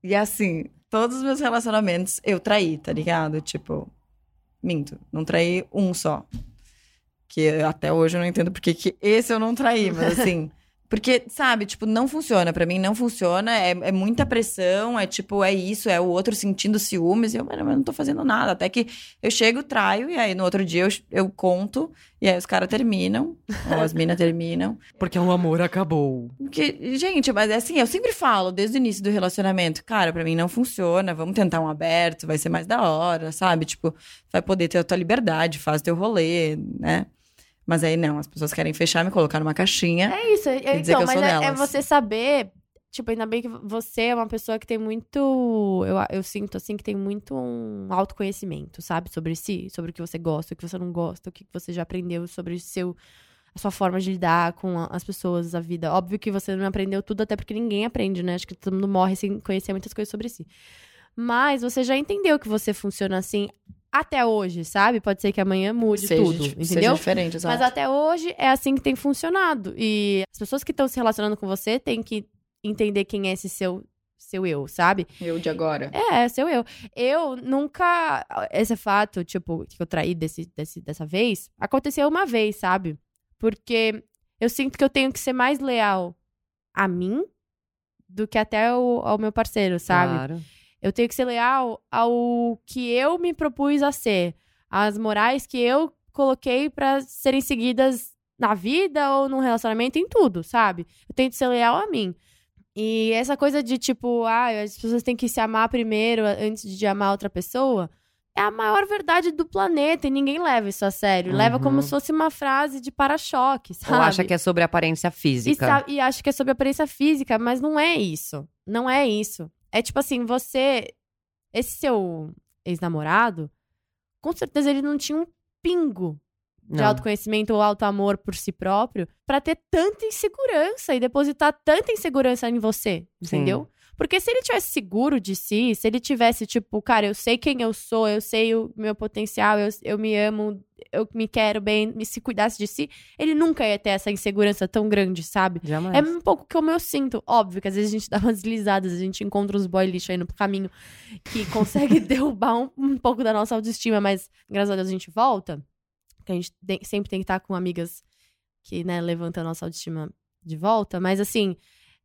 E assim, todos os meus relacionamentos eu traí, tá ligado? Tipo, minto, não traí um só. Que até hoje eu não entendo por que que esse eu não traí, mas assim. Porque, sabe, tipo, não funciona. Pra mim, não funciona. É, é muita pressão. É tipo, é isso, é o outro sentindo ciúmes. E eu, mano, eu não tô fazendo nada. Até que eu chego, traio, e aí no outro dia eu, eu conto. E aí os caras terminam. ou as minas terminam. Porque o amor acabou. Porque, gente, mas é assim, eu sempre falo desde o início do relacionamento, cara, pra mim não funciona, vamos tentar um aberto, vai ser mais da hora, sabe? Tipo, vai poder ter a tua liberdade, faz teu rolê, né? Mas aí não, as pessoas querem fechar, me colocar numa caixinha. É isso. é- dizer então, que eu mas sou é, é delas. você saber. Tipo, ainda bem que você é uma pessoa que tem muito. Eu, eu sinto, assim, que tem muito um autoconhecimento, sabe? Sobre si, sobre o que você gosta, o que você não gosta, o que você já aprendeu sobre o seu. A sua forma de lidar com as pessoas, a vida. Óbvio que você não aprendeu tudo, até porque ninguém aprende, né? Acho que todo mundo morre sem conhecer muitas coisas sobre si. Mas você já entendeu que você funciona assim até hoje, sabe? Pode ser que amanhã mude seja, tudo, dif- seja entendeu? diferente, exato. Mas até hoje é assim que tem funcionado. E as pessoas que estão se relacionando com você têm que entender quem é esse seu, seu eu, sabe? Eu de agora. É, seu eu. Eu nunca. Esse fato, tipo, que eu traí desse, desse, dessa vez, aconteceu uma vez, sabe? Porque eu sinto que eu tenho que ser mais leal a mim do que até ao, ao meu parceiro, sabe? Claro. Eu tenho que ser leal ao que eu me propus a ser, às morais que eu coloquei pra serem seguidas na vida ou num relacionamento, em tudo, sabe? Eu tenho que ser leal a mim. E essa coisa de tipo, ah, as pessoas têm que se amar primeiro antes de amar outra pessoa, é a maior verdade do planeta e ninguém leva isso a sério. Leva Uhum. como se fosse uma frase de para-choque, sabe? Ou acha que é sobre aparência E, física. sa- e acha que é sobre aparência física, mas não é isso. Não é isso. É tipo assim, você. Esse seu ex-namorado, com certeza ele não tinha um pingo de Não. autoconhecimento ou auto-amor por si próprio pra ter tanta insegurança e depositar tanta insegurança em você, Sim. entendeu? Porque se ele tivesse seguro de si, se ele tivesse, tipo, cara, eu sei quem eu sou, eu sei o meu potencial, eu, eu me amo, eu me quero bem, se cuidasse de si, ele nunca ia ter essa insegurança tão grande, sabe? Jamais. É um pouco como eu sinto. Óbvio que às vezes a gente dá umas deslizadas, a gente encontra uns boy lixo aí no caminho que consegue derrubar um, um pouco da nossa autoestima, mas graças a Deus a gente volta. Que a gente tem- sempre tem que estar com amigas que, né, levantam a nossa autoestima de volta. Mas assim,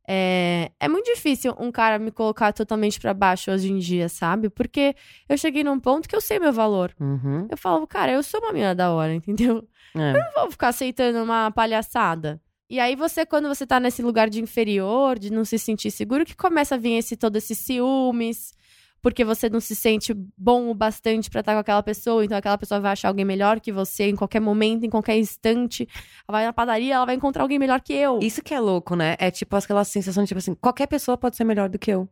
é, é muito difícil um cara me colocar totalmente pra baixo hoje em dia, sabe? Porque eu cheguei num ponto que eu sei meu valor. Uhum. Eu falo, cara, eu sou uma menina da hora, entendeu? É. não vou ficar aceitando uma palhaçada. E aí você, quando você tá nesse lugar de inferior, de não se sentir seguro, que começa a vir esse todo esses ciúmes, porque você não se sente bom o bastante pra estar com aquela pessoa, então aquela pessoa vai achar alguém melhor que você em qualquer momento, em qualquer instante. Ela vai na padaria, ela vai encontrar alguém melhor que eu. Isso que é louco, né? É tipo aquela sensação de tipo assim, qualquer pessoa pode ser melhor do que eu.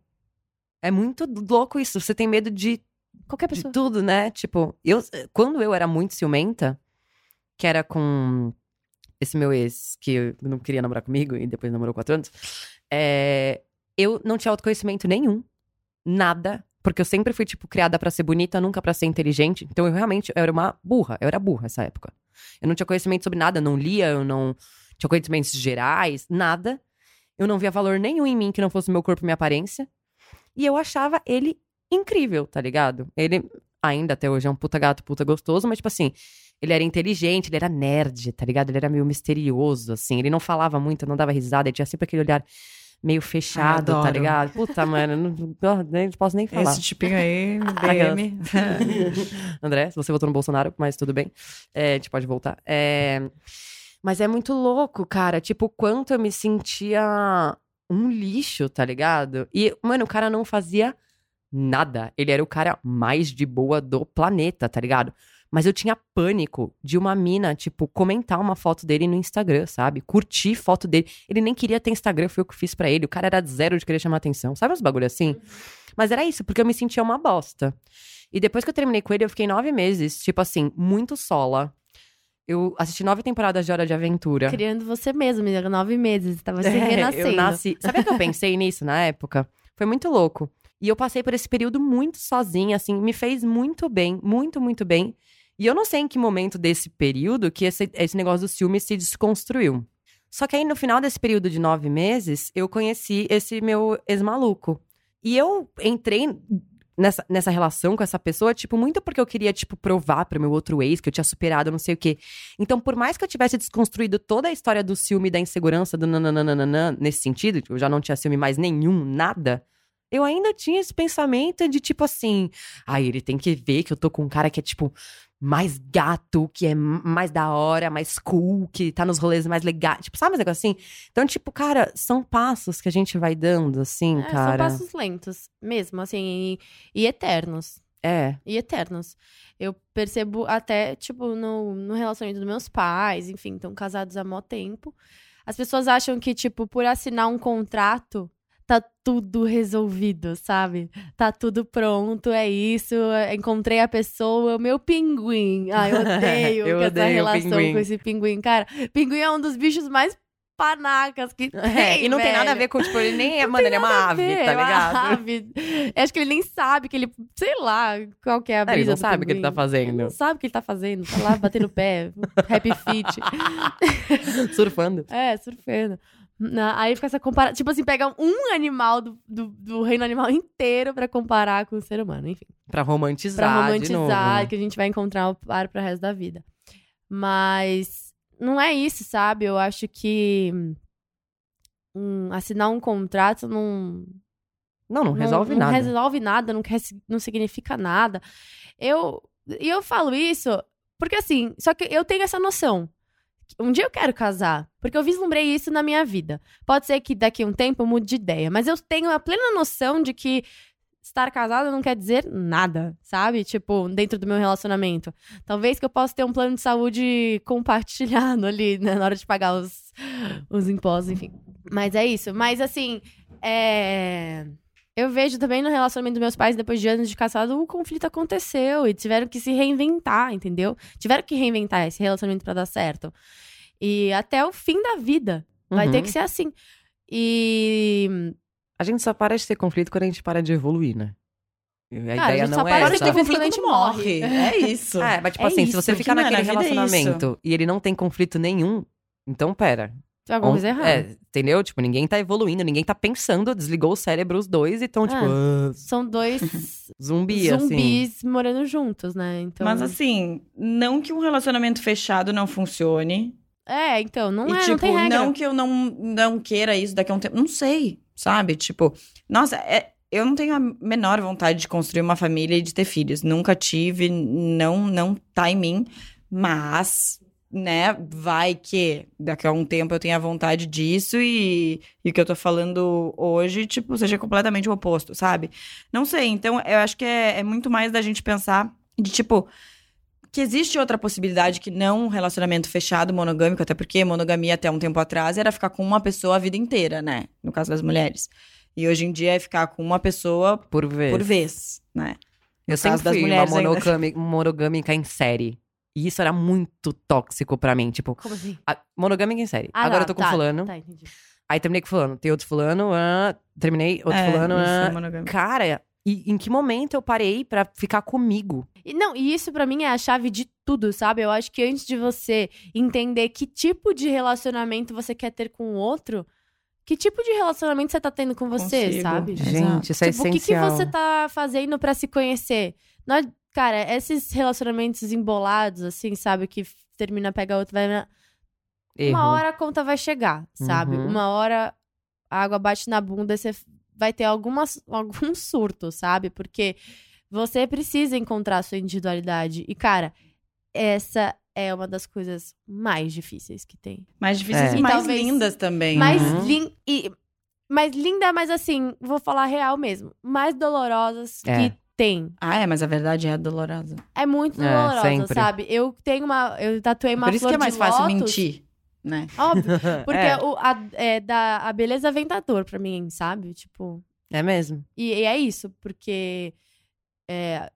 É muito louco isso. Você tem medo de, Qualquer de pessoa. tudo, né? Tipo, eu quando eu era muito ciumenta, que era com esse meu ex, que não queria namorar comigo e depois namorou quatro anos, é, eu não tinha autoconhecimento nenhum. Nada. Porque eu sempre fui, tipo, criada pra ser bonita, nunca pra ser inteligente. Então eu realmente eu era uma burra. Eu era burra nessa época. Eu não tinha conhecimento sobre nada, não lia, eu não tinha conhecimentos gerais, nada. Eu não via valor nenhum em mim que não fosse meu corpo e minha aparência. E eu achava ele incrível, tá ligado? Ele ainda até hoje é um puta gato, puta gostoso, mas tipo assim, ele era inteligente, ele era nerd, tá ligado? Ele era meio misterioso, assim. Ele não falava muito, não dava risada, ele tinha sempre aquele olhar meio fechado, tá adoro. ligado? Puta, mano, não, nem posso nem falar. Esse tipinho aí. BM. André, se você votou no Bolsonaro, mas tudo bem. É, a gente pode voltar. É, Mas é muito louco, cara. Tipo, o quanto eu me sentia um lixo, tá ligado? E, mano, o cara não fazia nada. Ele era o cara mais de boa do planeta, tá ligado? Mas eu tinha pânico de uma mina, tipo, comentar uma foto dele no Instagram, sabe? Curtir foto dele. Ele nem queria ter Instagram, foi eu que fiz pra ele. O cara era zero de querer chamar atenção. Sabe uns bagulho assim? Mas era isso, porque eu me sentia uma bosta. E depois que eu terminei com ele, eu fiquei nove meses, tipo assim, muito sola. Eu assisti nove temporadas de Hora de Aventura. Criando você mesmo, menina, nove meses. Tava se É, renascendo. Eu nasci. Sabe o que eu pensei nisso na época? Foi muito louco. E eu passei por esse período muito sozinha, assim, me fez muito bem, muito, muito bem. E eu não sei em que momento desse período que esse, esse negócio do ciúme se desconstruiu. Só que aí, no final desse período de nove meses, eu conheci esse meu ex-maluco. E eu entrei nessa, nessa relação com essa pessoa, tipo, muito porque eu queria, tipo, provar pro meu outro ex que eu tinha superado, não sei o quê. Então, por mais que eu tivesse desconstruído toda a história do ciúme, da insegurança, do nananana, nesse sentido, tipo, eu já não tinha ciúme mais nenhum, nada, eu ainda tinha esse pensamento de, tipo assim, ai, ele tem que ver que eu tô com um cara que é, tipo, mais gato, que é mais da hora, mais cool, que tá nos rolês mais legais. Tipo, sabe um negócio assim? Então, tipo, cara, são passos que a gente vai dando, assim, É, cara. São passos lentos, mesmo, assim, e, e eternos. É. E eternos. Eu percebo até, tipo, no, no relacionamento dos meus pais, enfim, estão casados há mó tempo. As pessoas acham que, tipo, por assinar um contrato, tá tudo resolvido, sabe? Tá tudo pronto, é isso. Encontrei a pessoa, o meu pinguim. Ai, eu odeio Eu essa odeio relação com esse pinguim. Cara, pinguim é um dos bichos mais panacas que É, tem, e não tem nada a velho. ver com, tipo, ele nem é, mano, ele é uma ave, ver, tá é ligado? ave. Eu Acho que ele nem sabe que ele, sei lá, qual que é a É, brisa ele não sabe o que ele tá fazendo. Não sabe o que ele tá fazendo. Tá lá batendo pé, happy fit. Surfando. É, surfando. Na- Aí fica essa comparação. Tipo assim, pega um animal do, do, do reino animal inteiro pra comparar com o ser humano. Enfim, Pra romantizar. pra romantizar que a gente vai encontrar o par pro resto da vida. Mas não é isso, sabe? Eu acho que hum, assinar um contrato não, Não, não resolve não, nada. Não resolve nada, não, quer, não significa nada. Eu, e eu falo isso porque assim, só que eu tenho essa noção. Um dia eu quero casar, porque eu vislumbrei isso na minha vida. Pode ser que daqui a um tempo eu mude de ideia, mas eu tenho a plena noção de que estar casada não quer dizer nada, sabe? Tipo, dentro do meu relacionamento. Talvez que eu possa ter um plano de saúde compartilhado ali, né, na hora de pagar os, os impostos, enfim. Mas é isso. Mas assim, é. Eu vejo também no relacionamento dos meus pais, depois de anos de casado, o conflito aconteceu e tiveram que se reinventar, entendeu? Tiveram que reinventar esse relacionamento pra dar certo. E até o fim da vida. Vai Uhum. ter que ser assim. E. A gente só para de ter conflito quando a gente para de evoluir, né? E A Cara, a ideia gente não só é para de essa. ter conflito quando a gente morre. É isso. É, mas tipo É assim, se isso, você que, ficar naquele a é relacionamento e ele não tem conflito nenhum, então pera. Tem alguma coisa errada. É, entendeu? Tipo, ninguém tá evoluindo, ninguém tá pensando, desligou o cérebro os dois e tão, tipo, ah, São dois zumbi, assim. zumbis morando juntos, né? Então... Mas assim, não que um relacionamento fechado não funcione. É, então, não e, é, tipo, não tem regra. que eu não, não queira isso daqui a um tempo. Não sei, sabe? Tipo, nossa, é- eu não tenho a menor vontade de construir uma família e de ter filhos. Nunca tive, não, não tá em mim. Mas, né, vai que daqui a um tempo eu tenha vontade disso e, e o que eu tô falando hoje, tipo, seja completamente o oposto, sabe? Não sei, então eu acho que é, é muito mais da gente pensar de, tipo, que existe outra possibilidade que não um relacionamento fechado, monogâmico, até porque monogamia até um tempo atrás era ficar com uma pessoa a vida inteira, né? No caso das mulheres. E hoje em dia é ficar com uma pessoa Por vez. por vez, né? Eu sempre das uma mulheres ainda. monogami- monogâmica em série. E isso era muito tóxico pra mim. Tipo, Como assim? a- monogâmica em série. Ah, Agora tá, eu tô com tá, fulano. Tá, entendi. Aí terminei com fulano. Tem outro fulano. ah, terminei, outro É, fulano. isso, ah. monogâmico. Cara, e em que momento eu parei pra ficar comigo? E, não, e isso pra mim é a chave de tudo, sabe? Eu acho que antes de você entender que tipo de relacionamento você quer ter com o outro, que tipo de relacionamento você tá tendo com você, Consigo. sabe? Exato. Gente, isso é tipo, o que, que essencial. você tá fazendo pra se conhecer? Não é- cara, esses relacionamentos embolados, assim, sabe? Que termina, pega outro, vai. na-. Uma hora a conta vai chegar, sabe? Uhum. Uma hora a água bate na bunda e você vai ter algumas, algum surto, sabe? Porque você precisa encontrar a sua individualidade. E, cara, essa é uma das coisas mais difíceis que tem. Mais difíceis É. e E mais talvez lindas também. Mais, né? Uhum. lin e, mais linda, mas assim, vou falar real mesmo. Mais dolorosas É. que tem. Ah, é, mas a verdade é dolorosa. É muito É, dolorosa, sempre. sabe? Eu tenho uma. Eu tatuei uma Por isso flor que é mais fácil lótus, mentir, né? Óbvio. Porque É. o, a, é, da, a beleza vem da dor pra mim, sabe? Tipo. É mesmo. E, e é isso, porque é,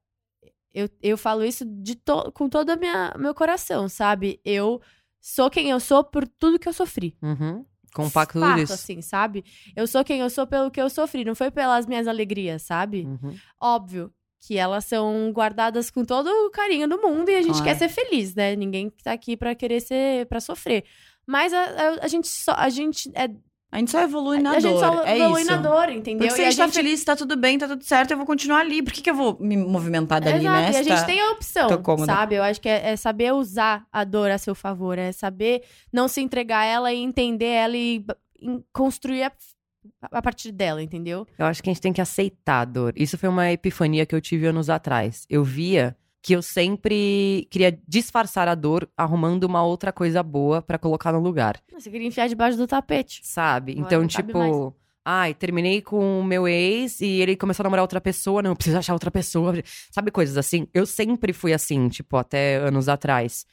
eu, eu falo isso de to, com todo o meu coração, sabe? Eu sou quem eu sou por tudo que eu sofri. Uhum. Compacto Fato, isso. assim, sabe? Eu sou quem eu sou pelo que eu sofri, não foi pelas minhas alegrias, sabe? Uhum. Óbvio que elas são guardadas com todo o carinho do mundo e a gente Claro. quer ser feliz, né? Ninguém tá aqui pra querer ser, para sofrer. Mas a, a, a gente só, a gente é, A gente só evolui na a gente dor, só é evolui isso. na dor, entendeu? Porque se E a gente tá feliz, tá tudo bem, tá tudo certo, eu vou continuar ali. Por que, que eu vou me movimentar dali, Exato, né? e a gente tá- tem a opção, sabe? Eu acho que é, é saber usar a dor a seu favor, é saber não se entregar a ela e entender ela e construir a, a partir dela, entendeu? Eu acho que a gente tem que aceitar a dor. Isso foi uma epifania que eu tive anos atrás. Eu via que eu sempre queria disfarçar a dor arrumando uma outra coisa boa pra colocar no lugar, Você queria enfiar debaixo do tapete. sabe? Agora então, tipo, ai, terminei com o meu ex e ele começou a namorar outra pessoa, não, eu preciso achar outra pessoa. Sabe coisas assim? Eu sempre fui assim, tipo, até anos atrás.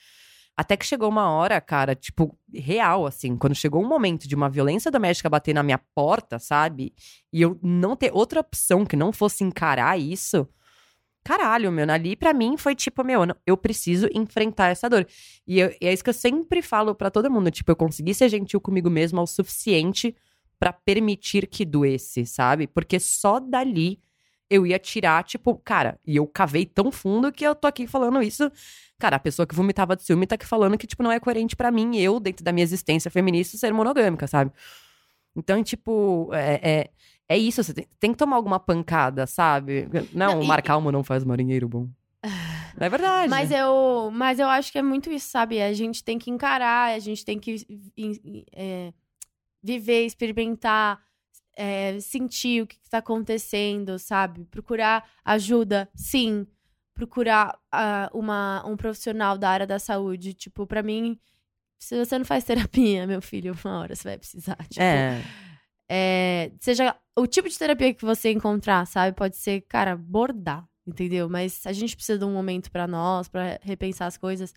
Até que chegou uma hora, cara, tipo, real, assim, quando chegou um momento de uma violência doméstica bater na minha porta, sabe? E eu não ter outra opção que não fosse encarar isso. Caralho, meu, ali pra mim foi tipo, meu, eu preciso enfrentar essa dor. E, eu- e é isso que eu sempre falo pra todo mundo, tipo, eu consegui ser gentil comigo mesma o suficiente pra permitir que doesse, sabe? Porque só dali eu ia tirar, tipo, cara, e eu cavei tão fundo que eu tô aqui falando isso. Cara, a pessoa que vomitava de ciúme tá aqui falando que, tipo, não é coerente pra mim, eu, dentro da minha existência feminista, ser monogâmica, sabe? Então, tipo, é, é, é isso, você tem, tem que tomar alguma pancada, sabe? Não, Não, e- mar calmo não faz marinheiro bom. É verdade. Mas eu, mas eu acho que é muito isso, sabe? A gente tem que encarar, a gente tem que é, viver, experimentar, é, sentir o que está acontecendo, sabe? Procurar ajuda, sim. Procurar ah, uma, um profissional da área da saúde. Tipo, pra mim, se você não faz terapia, meu filho, uma hora você vai precisar. Tipo, É. é, seja o tipo de terapia que você encontrar, sabe? Pode ser, cara, bordar, entendeu? Mas a gente precisa de um momento pra nós, pra repensar as coisas.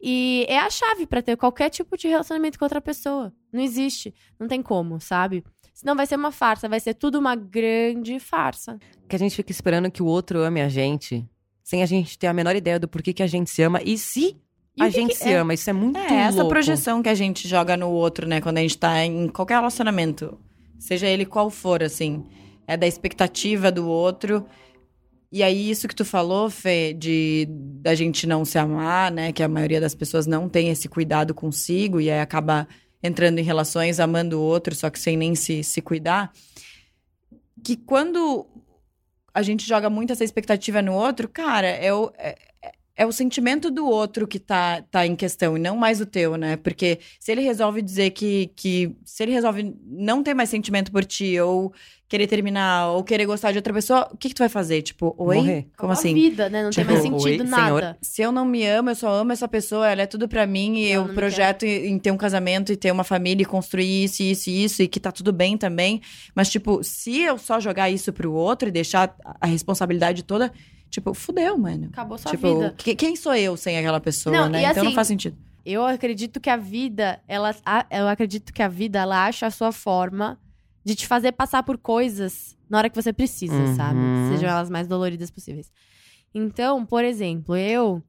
E é a chave pra ter qualquer tipo de relacionamento com outra pessoa. Não existe, não tem como, sabe? Senão vai ser uma farsa, vai ser tudo uma grande farsa. Que a gente fica esperando que o outro ame a gente, sem a gente ter a menor ideia do porquê que a gente se ama. E se E a gente que- se é, ama, isso é muito É, essa louco. projeção que a gente joga no outro, né? Quando a gente tá em qualquer relacionamento. Seja ele qual for, assim. É da expectativa do outro. E aí, isso que tu falou, Fê, de da gente não se amar, né? Que a maioria das pessoas não tem esse cuidado consigo e aí acaba entrando em relações amando o outro, só que sem nem se, se cuidar. Que quando a gente joga muito essa expectativa no outro, cara, é o, é, é o sentimento do outro que tá, tá em questão e não mais o teu, né? Porque se ele resolve dizer que, que. Se ele resolve não ter mais sentimento por ti, ou querer terminar, ou querer gostar de outra pessoa, o que, que tu vai fazer? Tipo, oi? Morrer. Como a assim? vida, né? Não Tipo, tem mais sentido oi, nada. senhor. Se eu não me amo, eu só amo essa pessoa, ela é tudo pra mim e eu não me projeto em em ter um casamento e ter uma família e construir isso, isso e isso e que tá tudo bem também. Mas, tipo, se eu só jogar isso pro outro e deixar a responsabilidade toda, tipo, fudeu, mano. Acabou sua tipo, vida. que- quem sou eu sem aquela pessoa, Não, né? e então não assim, faz sentido. Eu acredito que a vida, ela, a- eu acredito que a vida, ela acha a sua forma de te fazer passar por coisas na hora que você precisa, Uhum. sabe? Sejam elas mais doloridas possíveis. Então, por exemplo, eu,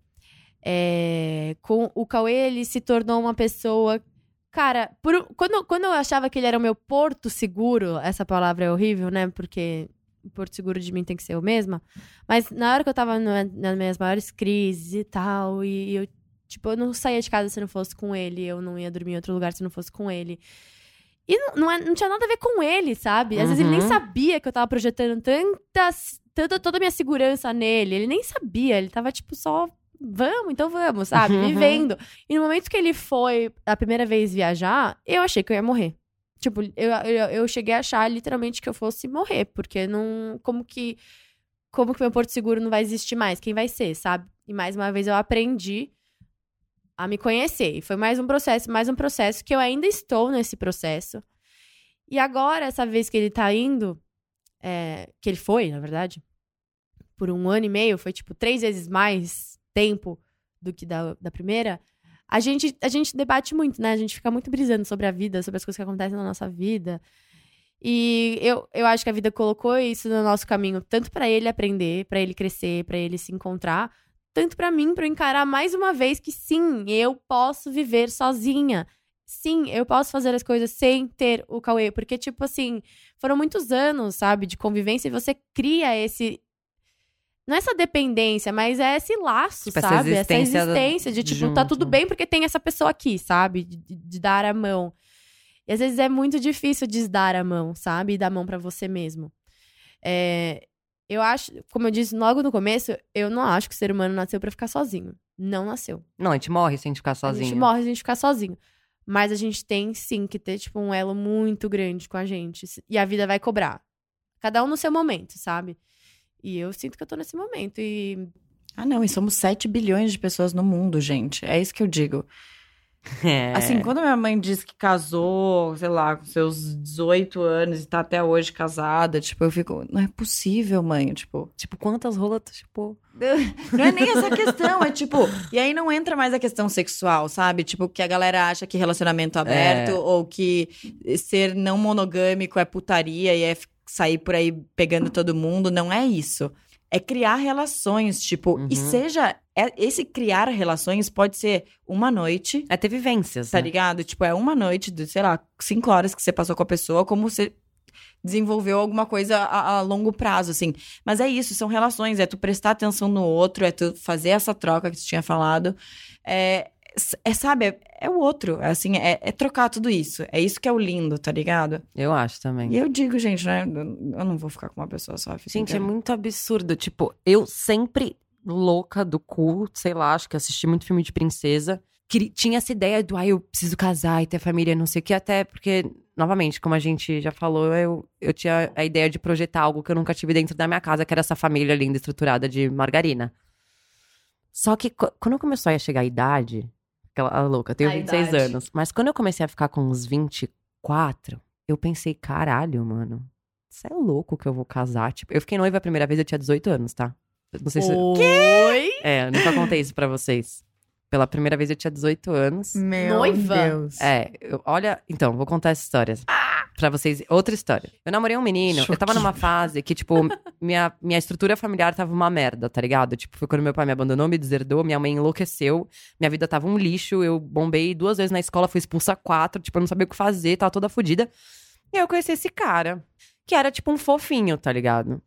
é, com o Cauê, ele se tornou uma pessoa. Cara, por quando, quando eu achava que ele era o meu porto seguro, essa palavra é horrível, né? Porque porto seguro de mim tem que ser o mesmo. Mas na hora que eu tava nas minhas maiores crises e tal, e eu Tipo, eu não saía de casa se não fosse com ele, eu não ia dormir em outro lugar se não fosse com ele. E não, não, é- não tinha nada a ver com ele, sabe? Às vezes ele nem Uhum. sabia que eu tava projetando tantas, toda, toda a minha segurança nele. Ele nem sabia, ele tava tipo só. Vamos, então vamos, sabe? Uhum. Vivendo. E no momento que ele foi a primeira vez viajar, eu achei que eu ia morrer. Tipo, eu, eu, eu cheguei a achar literalmente que eu fosse morrer, porque não. Como que. Como que meu Porto Seguro não vai existir mais? Quem vai ser, sabe? E mais uma vez eu aprendi a me conhecer. E foi mais um processo, mais um processo que eu ainda estou nesse processo. E agora, essa vez que ele tá indo, é, que ele foi, na verdade, por um ano e meio, foi tipo três vezes mais tempo do que da, da primeira. A gente, a gente debate muito, né? A gente fica muito brisando sobre a vida, sobre as coisas que acontecem na nossa vida. E eu, eu acho que a vida colocou isso no nosso caminho, tanto pra ele aprender, pra ele crescer, pra ele se encontrar, tanto pra mim, pra eu encarar mais uma vez que sim, eu posso viver sozinha. Sim, eu posso fazer as coisas sem ter o Cauê. Porque, tipo assim, foram muitos anos, sabe, de convivência e você cria esse. Não é essa dependência, mas é esse laço, Tipo, essa sabe? Essa existência existência de, tipo, tá junto. tudo bem porque tem essa pessoa aqui, sabe? De, de- dar a mão. E às vezes é muito difícil desdar a mão, sabe? E dar a mão pra você mesmo. É, eu acho, como eu disse logo no começo, eu não acho que o ser humano nasceu pra ficar sozinho. Não nasceu. Não, a gente morre sem ficar A sozinho. gente morre se a gente ficar sozinho. Mas a gente tem sim que ter, tipo, um elo muito grande com a gente. E a vida vai cobrar. Cada um no seu momento, sabe? E eu sinto que eu tô nesse momento. E Ah, não, e somos 7 bilhões de pessoas no mundo, gente. É isso que eu digo. É. Assim, quando minha mãe diz que casou, sei lá, com seus 18 anos e tá até hoje casada, tipo, eu fico, não é possível, mãe, tipo. Tipo, quantas rolas, tipo... Não é nem essa questão, é tipo. E aí não entra mais a questão sexual, sabe? Tipo, que a galera acha que relacionamento aberto É. ou que ser não monogâmico é putaria e é sair por aí pegando todo mundo. Não é isso. É criar relações, tipo, e Uhum. seja. é- esse criar relações pode ser uma noite, É ter vivências, tá né? ligado? Tipo, é uma noite de, sei lá, cinco horas que você passou com a pessoa, como você desenvolveu alguma coisa a, a longo prazo, assim. Mas é isso, são relações, é tu prestar atenção no outro, é tu fazer essa troca que tu tinha falado. É, é sabe, é, é o outro, é assim, é, é trocar tudo isso. É isso que é o lindo, tá ligado? Eu acho também. E eu digo, gente, né? Eu não vou ficar com uma pessoa só. Gente, é inteiro. muito absurdo. Tipo, eu sempre louca do cu, sei lá, acho que assisti muito filme de princesa. Que tinha essa ideia do, ah, eu preciso casar e ter família, não sei o que, até porque, novamente, como a gente já falou, eu, eu tinha a ideia de projetar algo que eu nunca tive dentro da minha casa, que era essa família linda, estruturada de margarina. Só que qu- quando começou a chegar a idade, aquela a louca, eu tenho A 26 idade. anos, mas quando eu comecei a ficar com uns 24, eu pensei, caralho, mano, você é louco que eu vou casar? Tipo, eu fiquei noiva a primeira vez, eu tinha 18 anos, tá? Não sei se. Oi? É, eu nunca contei isso pra vocês. Pela primeira vez eu tinha 18 anos. Meu Noiva? Deus. É, eu- olha, então, vou contar essa história. Pra vocês, outra história. Eu namorei um menino, eu tava numa fase que, tipo, minha, minha estrutura familiar tava uma merda, tá ligado? Tipo, foi quando meu pai me abandonou, me deserdou, minha mãe enlouqueceu, minha vida tava um lixo, eu bombei duas vezes na escola, fui expulsa quatro, tipo, eu não sabia o que fazer, tava toda fodida. E aí eu conheci esse cara, que era, tipo, um fofinho, tá ligado?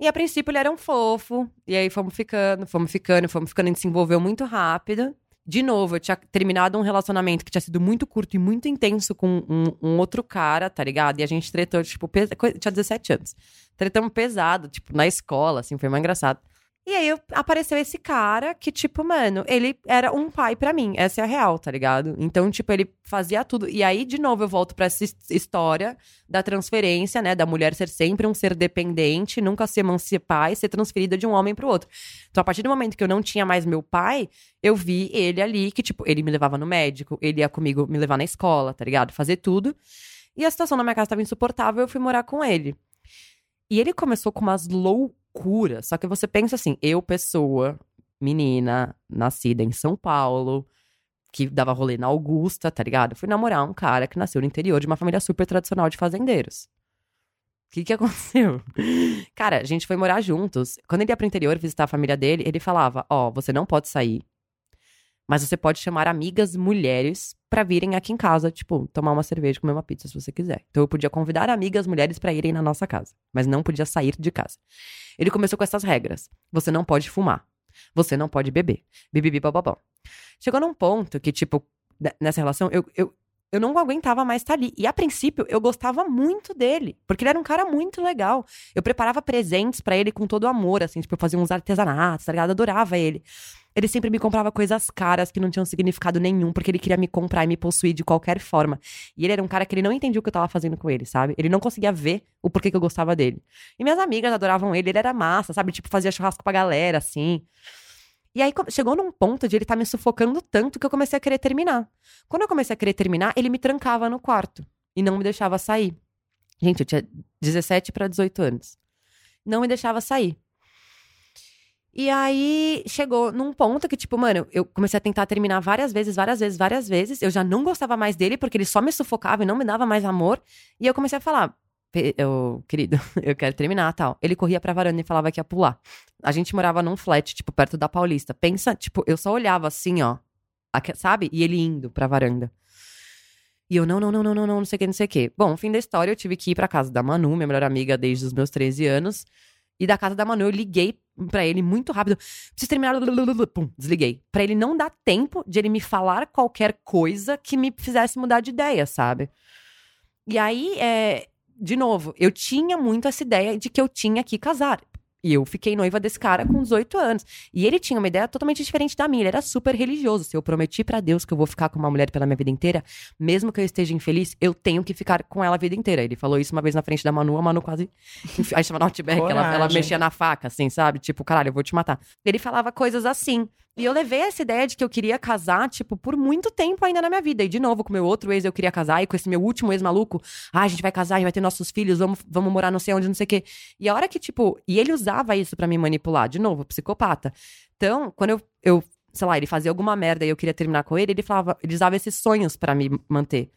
E a princípio ele era um fofo, e aí fomos ficando, fomos ficando, fomos ficando, a gente se envolveu muito rápido. De novo, eu tinha terminado um relacionamento que tinha sido muito curto e muito intenso com um, um outro cara, tá ligado? E a gente tretou, tipo, pes... tinha 17 anos. Tretamos pesado, tipo, na escola, assim, foi mais engraçado. E aí eu- apareceu esse cara que, tipo, mano, ele era um pai pra mim. Essa é a real, tá ligado? Então, tipo, ele fazia tudo. E aí, de novo, eu volto pra essa his- história da transferência, né? Da mulher ser sempre um ser dependente, nunca se emancipar e ser transferida de um homem pro outro. Então, a partir do momento que eu não tinha mais meu pai, eu vi ele ali, que, tipo, ele me levava no médico, ele ia comigo me levar na escola, tá ligado? Fazer tudo. E a situação na minha casa tava insuportável, eu fui morar com ele. E ele começou com umas loucuras. Só que você pensa assim, eu, pessoa, menina, nascida em São Paulo, que dava rolê na Augusta, tá ligado? Fui namorar um cara que nasceu no interior de uma família super tradicional de fazendeiros. O que que aconteceu? Cara, a gente foi morar juntos. Quando ele ia pro interior visitar a família dele, ele falava: Ó, você não pode sair, mas você pode chamar amigas mulheres pra virem aqui em casa, tipo, tomar uma cerveja, comer uma pizza se você quiser. Então eu podia convidar amigas mulheres pra irem na nossa casa, mas não podia sair de casa. Ele começou com essas regras: você não pode fumar, você não pode beber, bibibi bababó. Chegou num ponto que, tipo, ne- nessa relação, eu, eu, eu não aguentava mais estar ali. E a princípio, eu gostava muito dele, porque ele era um cara muito legal. Eu preparava presentes pra ele com todo amor, assim, tipo, eu fazia uns artesanatos, tá ligado? Adorava ele. Ele sempre me comprava coisas caras que não tinham significado nenhum, porque ele queria me comprar e me possuir de qualquer forma. E ele era um cara que ele não entendia o que eu tava fazendo com ele, sabe? Ele não conseguia ver o porquê que eu gostava dele. E minhas amigas adoravam ele, ele era massa, sabe? Tipo, fazia churrasco pra galera, assim. E aí chegou num ponto de ele estar me sufocando tanto que eu comecei a querer terminar. Quando eu comecei a querer terminar, ele me trancava no quarto e não me deixava sair. Gente, eu tinha 17 para 18 anos. Não me deixava sair. E aí chegou num ponto que, tipo, mano, eu comecei a tentar terminar várias vezes, várias vezes, várias vezes. Eu já não gostava mais dele porque ele só me sufocava e não me dava mais amor. E eu comecei a falar, "Pe- eu, querido, eu quero terminar tal. Ele corria pra varanda e falava que ia pular. A gente morava num flat, tipo, perto da Paulista. Pensa, tipo, eu só olhava assim, ó, sabe? E ele indo pra varanda. E eu, não, não, não, não, não, não, não sei o que, não sei o que. Bom, fim da história, eu tive que ir pra casa da Manu, minha melhor amiga desde os meus 13 anos. E da casa da Manu, eu liguei pra ele muito rápido. Preciso terminar. Pum, desliguei. Pra ele não dar tempo de ele me falar qualquer coisa que me fizesse mudar de ideia, sabe? E aí, é, de novo, eu tinha muito essa ideia de que eu tinha que casar. E eu fiquei noiva desse cara com 18 anos. E ele tinha uma ideia totalmente diferente da minha. Ele era super religioso. Se eu prometi pra Deus que eu vou ficar com uma mulher pela minha vida inteira, mesmo que eu esteja infeliz, eu tenho que ficar com ela a vida inteira. Ele falou isso uma vez na frente da Manu, a Manu quase. Aí chama Outback, ela, ela mexia na faca, assim, sabe? Tipo, caralho, eu vou te matar. Ele falava coisas assim. E eu levei essa ideia de que eu queria casar, tipo, por muito tempo ainda na minha vida. E de novo, com meu outro ex eu queria casar, e com esse meu último ex maluco, ah, a gente vai casar, a gente vai ter nossos filhos, vamos, vamos morar não sei onde, não sei o quê. E a hora que, tipo, e ele usava isso pra me manipular, de novo, psicopata. Então, quando eu, eu sei lá, ele fazia alguma merda e eu queria terminar com ele, ele falava, ele usava esses sonhos pra me manter.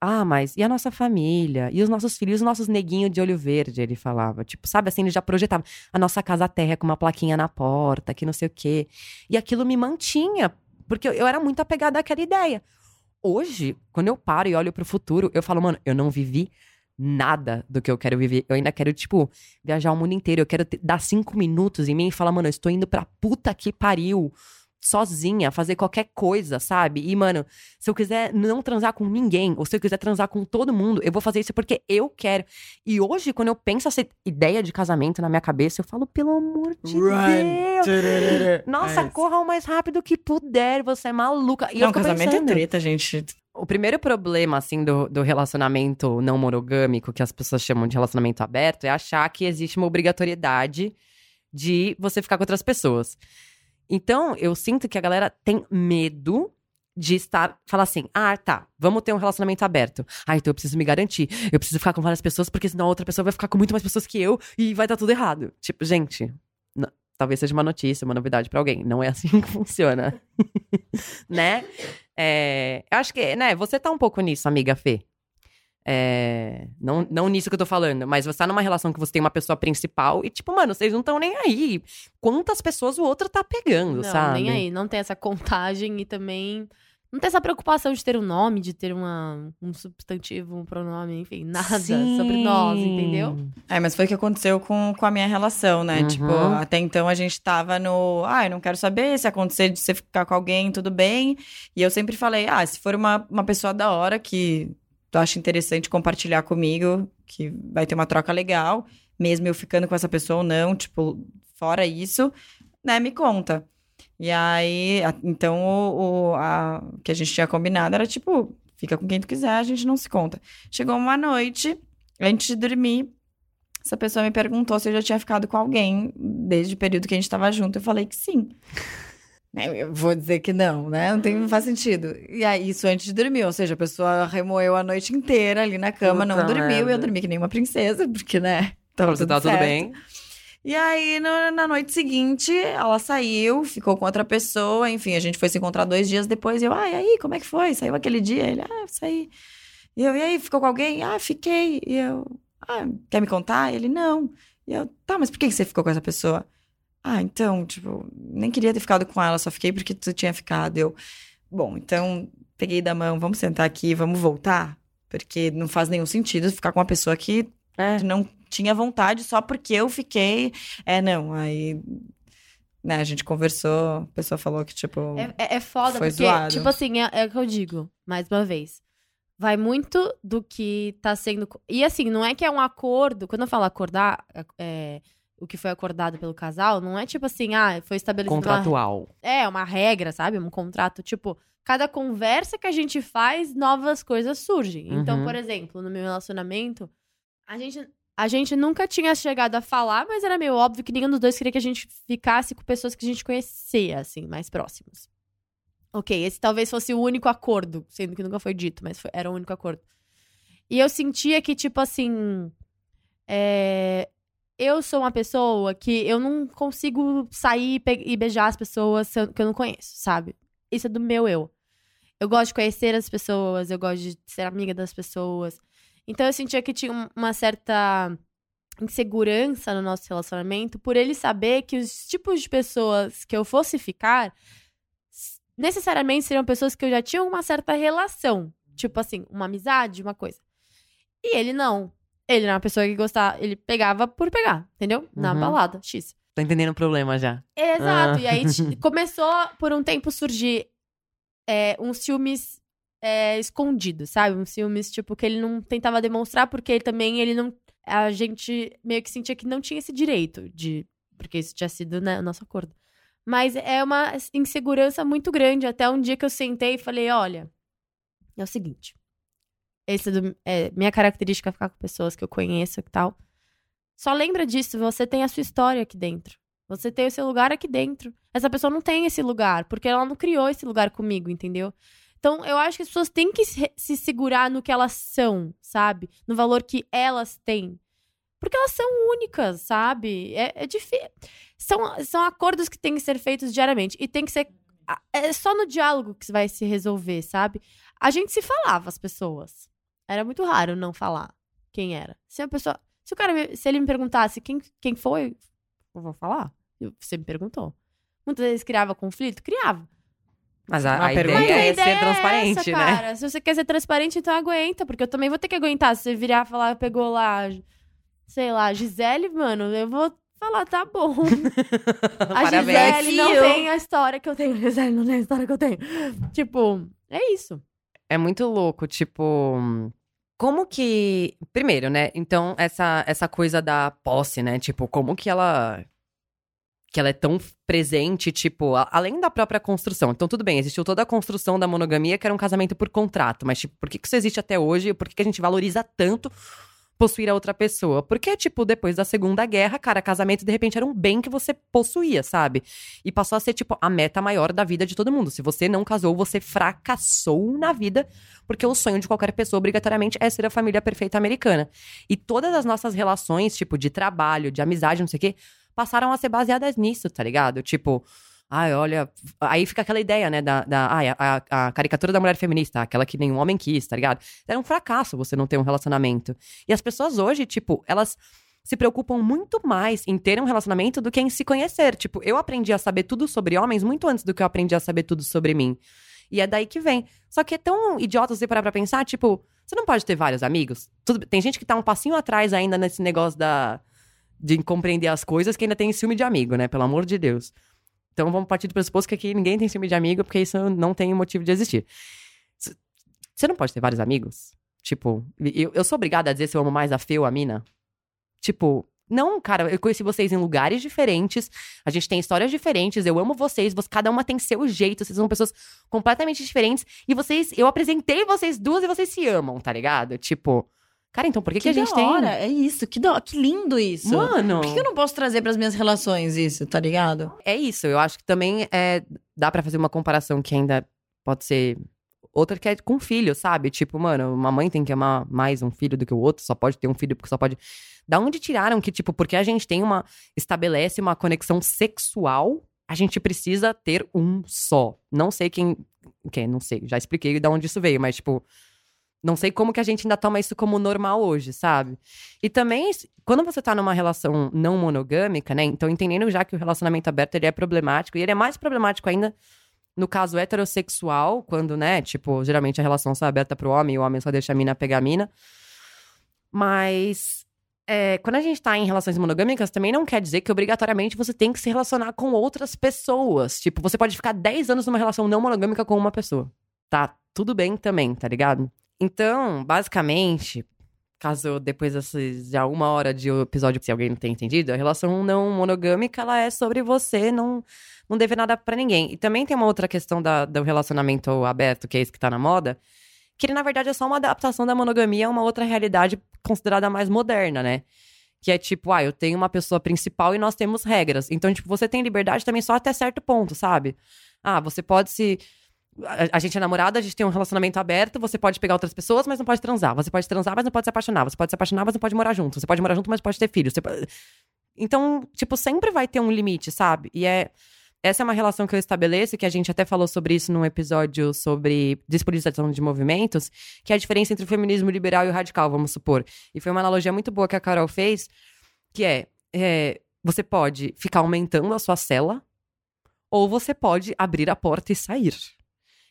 Ah, mas e a nossa família? E os nossos filhos, os nossos neguinhos de olho verde, ele falava. Tipo, sabe assim, ele já projetava a nossa casa terra com uma plaquinha na porta, que não sei o quê. E aquilo me mantinha, porque eu, era muito apegada àquela ideia. Hoje, quando eu paro e olho pro futuro, eu falo, mano, eu não vivi nada do que eu quero viver. Eu ainda quero, tipo, viajar o mundo inteiro. Eu quero dar cinco minutos em mim e falar, mano, eu estou indo pra puta que pariu. Sozinha, fazer qualquer coisa, sabe? E, mano, se eu quiser não transar com ninguém, ou se eu quiser transar com todo mundo, eu vou fazer isso porque eu quero. E hoje, quando eu penso essa ideia de casamento na minha cabeça, eu falo, pelo amor de Deus. Nossa, É corra o mais rápido que puder, você é maluca. E Não, casamento é pensando, treta, gente. o primeiro problema, assim, do, do relacionamento não monogâmico, que as pessoas chamam de relacionamento aberto, é achar que existe uma obrigatoriedade de você ficar com outras pessoas. Então, eu sinto que a galera tem medo de estar, falar assim, ah, tá, vamos ter um relacionamento aberto. Ah, então eu preciso me garantir. Eu preciso ficar com várias pessoas, porque senão a outra pessoa vai ficar com muito mais pessoas que eu e vai dar tudo errado. Tipo, gente, n- talvez seja uma notícia, uma novidade pra alguém. Não é assim que funciona. né? É, eu acho que, né, você tá um pouco nisso, amiga Fê. É, não, não nisso que eu tô falando, mas você tá numa relação que você tem uma pessoa principal e, tipo, mano, vocês não estão nem aí. Quantas pessoas o outro tá pegando, Não, sabe? nem aí. Não tem essa contagem e também não tem essa preocupação de ter um nome, de ter uma, um substantivo, um pronome, enfim, nada sobre nós, entendeu? É, mas foi o que aconteceu com, com a minha relação, né? Uhum. Tipo, até então a gente tava no. Ah, eu não quero saber se acontecer de você ficar com alguém, tudo bem. E eu sempre falei, ah, se for uma, uma pessoa da hora que tu acha interessante compartilhar comigo, que vai ter uma troca legal, mesmo eu ficando com essa pessoa ou não, tipo, fora isso, né, me conta. E aí, a- então, o, o a- que a gente tinha combinado era tipo, fica com quem tu quiser, a gente não se conta. Chegou uma noite, antes de dormir, essa pessoa me perguntou se eu já tinha ficado com alguém desde o período que a gente tava junto. Eu falei que sim. Né, Eu vou dizer que não, né? Não, tem, não faz sentido. E aí, isso antes de dormir, ou seja, a pessoa remoeu a noite inteira ali na cama, não Puta dormiu, e eu dormi que nem uma princesa, porque, né? Pra você tá tudo bem. E aí, no- na noite seguinte, ela saiu, ficou com outra pessoa, enfim, a gente foi se encontrar dois dias depois. E eu, ah, e aí, como é que foi? Saiu aquele dia? Ele, ah, saí. E eu, e aí, ficou com alguém? Ah, fiquei. E eu, ah, quer me contar? Ele, não. E eu, tá, mas por que você ficou com essa pessoa? Ah, então, tipo, nem queria ter ficado com ela, só fiquei porque tu tinha ficado. Eu, bom, então, peguei da mão, vamos sentar aqui, vamos voltar? Porque não faz nenhum sentido ficar com uma pessoa que É. não tinha vontade só porque eu fiquei. É, não, aí. Né, a gente conversou, a pessoa falou que, tipo. É, é, é foda, Foi porque, zoado. tipo assim, é, é o que eu digo, mais uma vez. vai muito do que tá sendo. E assim, não é que é um acordo. Quando eu falo acordar, é, o que foi acordado pelo casal, não é tipo assim, ah, foi estabelecido. uma- Contratual. é, uma regra, sabe? Um contrato. Tipo, cada conversa que a gente faz, novas coisas surgem. Então, Uhum. por exemplo, no meu relacionamento, a gente, a gente nunca tinha chegado a falar, mas era meio óbvio que nenhum dos dois queria que a gente ficasse com pessoas que a gente conhecia, assim, mais próximos. Ok, esse talvez fosse o único acordo, sendo que nunca foi dito, mas foi- era o único acordo. E eu sentia que, tipo assim. é, eu sou uma pessoa que eu não consigo sair e beijar as pessoas que eu não conheço, sabe? Isso é do meu eu. Eu gosto de conhecer as pessoas, eu gosto de ser amiga das pessoas. Então eu sentia que tinha um- uma certa insegurança no nosso relacionamento por ele saber que os tipos de pessoas que eu fosse ficar necessariamente seriam pessoas que eu já tinha uma certa relação. Tipo assim, uma amizade, uma coisa. E ele não. Ele era uma pessoa que gostava, ele pegava por pegar, entendeu? Na Uhum. balada, X. Tô entendendo o problema já. Exato. Ah. E aí t- começou por um tempo surgir é, uns ciúmes é, escondidos, sabe? Uns ciúmes, tipo, que ele não tentava demonstrar, porque ele também ele não. A gente meio que sentia que não tinha esse direito de. Porque isso tinha sido né, o nosso acordo. Mas é uma insegurança muito grande. Até um dia que eu sentei e falei: olha, é o seguinte. Esse é, minha característica é ficar com pessoas que eu conheço e tal. Só lembra disso, você tem a sua história aqui dentro. Você tem o seu lugar aqui dentro. Essa pessoa não tem esse lugar, porque ela não criou esse lugar comigo, entendeu? Então, eu acho que as pessoas têm que se, se segurar no que elas são, sabe? No valor que elas têm. Porque elas são únicas, sabe? É, é difícil. São, são acordos que têm que ser feitos diariamente. E tem que ser. É só no diálogo que vai se resolver, sabe? A gente se falava, as pessoas. Era muito raro não falar quem era. Se a pessoa. Se o cara. me- Se ele me perguntasse quem, quem foi, eu vou falar. Você me perguntou. Muitas vezes criava conflito? Criava. Mas a, a pergunta. ideia Mas a é ideia ser é transparente, essa, né? cara. Se você quer ser transparente, então aguenta, porque eu também vou ter que aguentar. Se você virar e falar, pegou lá, sei lá, Gisele, mano, eu vou falar, tá bom. A Parabéns. Gisele não Eu. tem a história que eu tenho. Gisele não tem a história que eu tenho. Tipo, é isso. É muito louco, tipo. Como que. Primeiro, né? Então, essa, essa coisa da posse, né? Tipo, como que ela. Que ela é tão presente, tipo, a- além da própria construção. Então, tudo bem, existiu toda a construção da monogamia, que era um casamento por contrato. Mas, tipo, por que, que isso existe até hoje? Por que, que a gente valoriza tanto possuir a outra pessoa? Porque, tipo, depois da Segunda Guerra, cara, casamento de repente era um bem que você possuía, sabe? E passou a ser, tipo, a meta maior da vida de todo mundo. Se você não casou, você fracassou na vida, porque o sonho de qualquer pessoa, obrigatoriamente, é ser a família perfeita americana. E todas as nossas relações, tipo, de trabalho, de amizade, não sei o quê, passaram a ser baseadas nisso, tá ligado? Tipo. Ai, olha. Aí fica aquela ideia, né? Da, da ai, a, a- caricatura da mulher feminista, aquela que nenhum homem quis, tá ligado? Era um fracasso você não ter um relacionamento. E as pessoas hoje, tipo, elas se preocupam muito mais em ter um relacionamento do que em se conhecer. Tipo, eu aprendi a saber tudo sobre homens muito antes do que eu aprendi a saber tudo sobre mim. E é daí que vem. Só que é tão idiota você parar pra pensar, tipo, você não pode ter vários amigos? Tudo- tem gente que tá um passinho atrás ainda nesse negócio da de compreender as coisas que ainda tem ciúme de amigo, né? Pelo amor de Deus. Então vamos partir do pressuposto que aqui ninguém tem ciúme de amigo, porque isso não tem motivo de existir. Você não pode ter vários amigos? Tipo, eu, eu sou obrigada a dizer se eu amo mais a Fê ou a Mina? Tipo, não, cara, eu conheci vocês em lugares diferentes, a gente tem histórias diferentes, eu amo vocês, você- cada uma tem seu jeito, vocês são pessoas completamente diferentes, e vocês, eu apresentei vocês duas e vocês se amam, tá ligado? Tipo, cara, então por que, que, a gente da tem. hora, É isso, que, da... que lindo isso. Mano. Por que, que eu não posso trazer pras minhas relações isso, tá ligado? É isso, eu acho que também é, dá pra fazer uma comparação que ainda pode ser outra que é com filho, sabe? Tipo, mano, uma mãe tem que amar mais um filho do que o outro, só pode ter um filho porque só pode. Da onde tiraram que, tipo, porque a gente tem uma. estabelece uma conexão sexual, a gente precisa ter um só. Não sei quem. Quem? Não sei, já expliquei da onde isso veio, mas, tipo. Não sei como que a gente ainda toma isso como normal hoje, sabe? E também, quando você tá numa relação não monogâmica, né? Então, entendendo já que o relacionamento aberto ele é problemático, e ele é mais problemático ainda no caso heterossexual, quando, né, tipo, geralmente a relação só é aberta pro homem e o homem só deixa a mina pegar a mina. Mas. é, quando a gente tá em relações monogâmicas, também não quer dizer que obrigatoriamente você tem que se relacionar com outras pessoas. Tipo, você pode ficar 10 anos numa relação não monogâmica com uma pessoa. Tá tudo bem também, tá ligado? Então, basicamente, caso depois desses já uma hora de episódio, se alguém não tem entendido, a relação não monogâmica, ela é sobre você não, não dever nada pra ninguém. E também tem uma outra questão da, do relacionamento aberto, que é esse que tá na moda, que ele, na verdade, é só uma adaptação da monogamia a uma outra realidade considerada mais moderna, né? Que é tipo, ah, eu tenho uma pessoa principal e nós temos regras. Então, tipo, você tem liberdade também só até certo ponto, sabe? Ah, você pode se. A, gente é namorada, a gente tem um relacionamento aberto, você pode pegar outras pessoas, mas não pode transar. Você pode transar, mas não pode se apaixonar. Você pode se apaixonar, mas não pode morar junto. Você pode morar junto, mas pode ter filhos. Você. Então, tipo, sempre vai ter um limite, sabe? E é. Essa é uma relação que eu estabeleço, que a gente até falou sobre isso num episódio sobre despolitização de movimentos, que é a diferença entre o feminismo liberal e o radical, vamos supor. E foi uma analogia muito boa que a Carol fez, que é, é você pode ficar aumentando a sua cela, ou você pode abrir a porta e sair.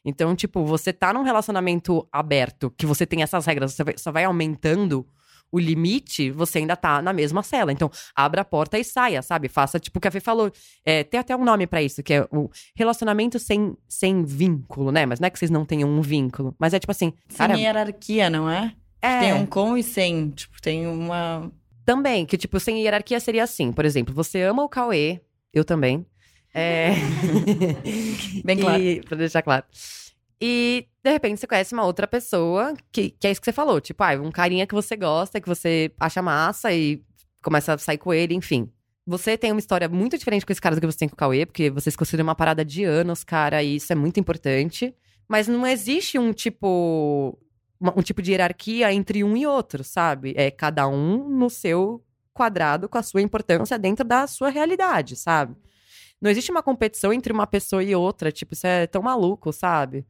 Então, tipo, você tá num relacionamento aberto, que você tem essas regras, você só vai aumentando o limite, você ainda tá na mesma cela. Então, abra a porta e saia, sabe? Faça, tipo, o que a Fê falou. É, tem até um nome para isso, que é o relacionamento sem, sem vínculo, né? Mas não é que vocês não tenham um vínculo. Mas é tipo assim. Sem hierarquia, não é? é, Tem um com e sem. Tipo, tem uma. Também, que, tipo, sem hierarquia seria assim. Por exemplo, você ama o Cauê, eu também. É. Bem claro. E, pra deixar claro. E, de repente, você conhece uma outra pessoa que, que é isso que você falou. Tipo, ah, um carinha que você gosta, que você acha massa e começa a sair com ele, enfim. Você tem uma história muito diferente com esse cara do que você tem com o Cauê, porque vocês consideram uma parada de anos, cara, e isso é muito importante. Mas não existe um tipo. um tipo de hierarquia entre um e outro, sabe? É cada um no seu quadrado com a sua importância dentro da sua realidade, sabe? Não existe uma competição entre uma pessoa e outra, tipo, isso é tão maluco, sabe?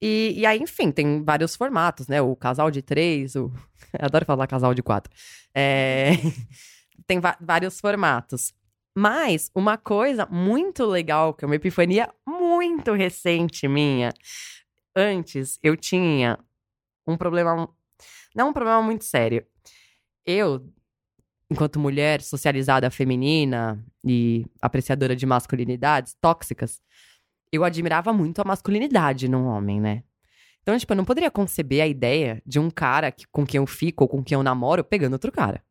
E, e aí, enfim, tem vários formatos, né? O casal de três, o... eu adoro falar casal de quatro. É... tem vários formatos. Mas uma coisa muito legal, que é uma epifania muito recente minha. Antes, eu tinha um problema. Não um problema muito sério. Eu, enquanto mulher socializada feminina e apreciadora de masculinidades tóxicas, eu admirava muito a masculinidade num homem, né? Então, tipo, eu não poderia conceber a ideia de um cara que, com quem eu fico ou com quem eu namoro pegando outro cara.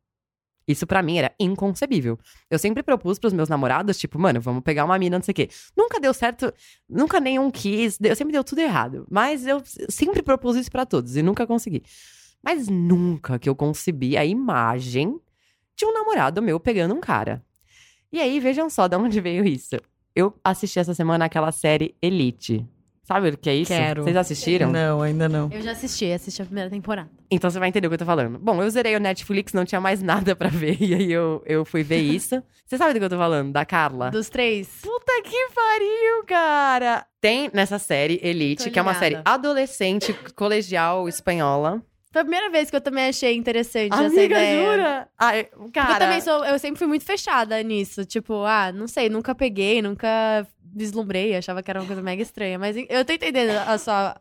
Isso pra mim era inconcebível. Eu sempre propus pros meus namorados, tipo, mano, vamos pegar uma mina, não sei o quê. Nunca deu certo, nunca nenhum quis, deu, sempre deu tudo errado. Mas eu sempre propus isso pra todos e nunca consegui. Mas nunca que eu concebi a imagem de um namorado meu pegando um cara. E aí, vejam só de onde veio isso. Eu assisti essa semana aquela série Elite. Sabe o que é isso? Quero. Vocês assistiram? Não, ainda não. Eu já assisti, assisti a primeira temporada. Então você vai entender o que eu tô falando. Bom, eu zerei o Netflix, não tinha mais nada pra ver. E aí eu, eu fui ver isso. Você sabe do que eu tô falando? Da Carla? Dos três. Puta que pariu, cara! Tem nessa série Elite, que é uma série adolescente, colegial, espanhola. Foi a primeira vez que eu também achei interessante essa Amiga, ideia. jura? Ai, cara... eu também sou, eu sempre fui muito fechada nisso. Tipo, ah, não sei, nunca peguei, nunca vislumbrei, achava que era uma coisa mega estranha. Mas eu tô entendendo a sua.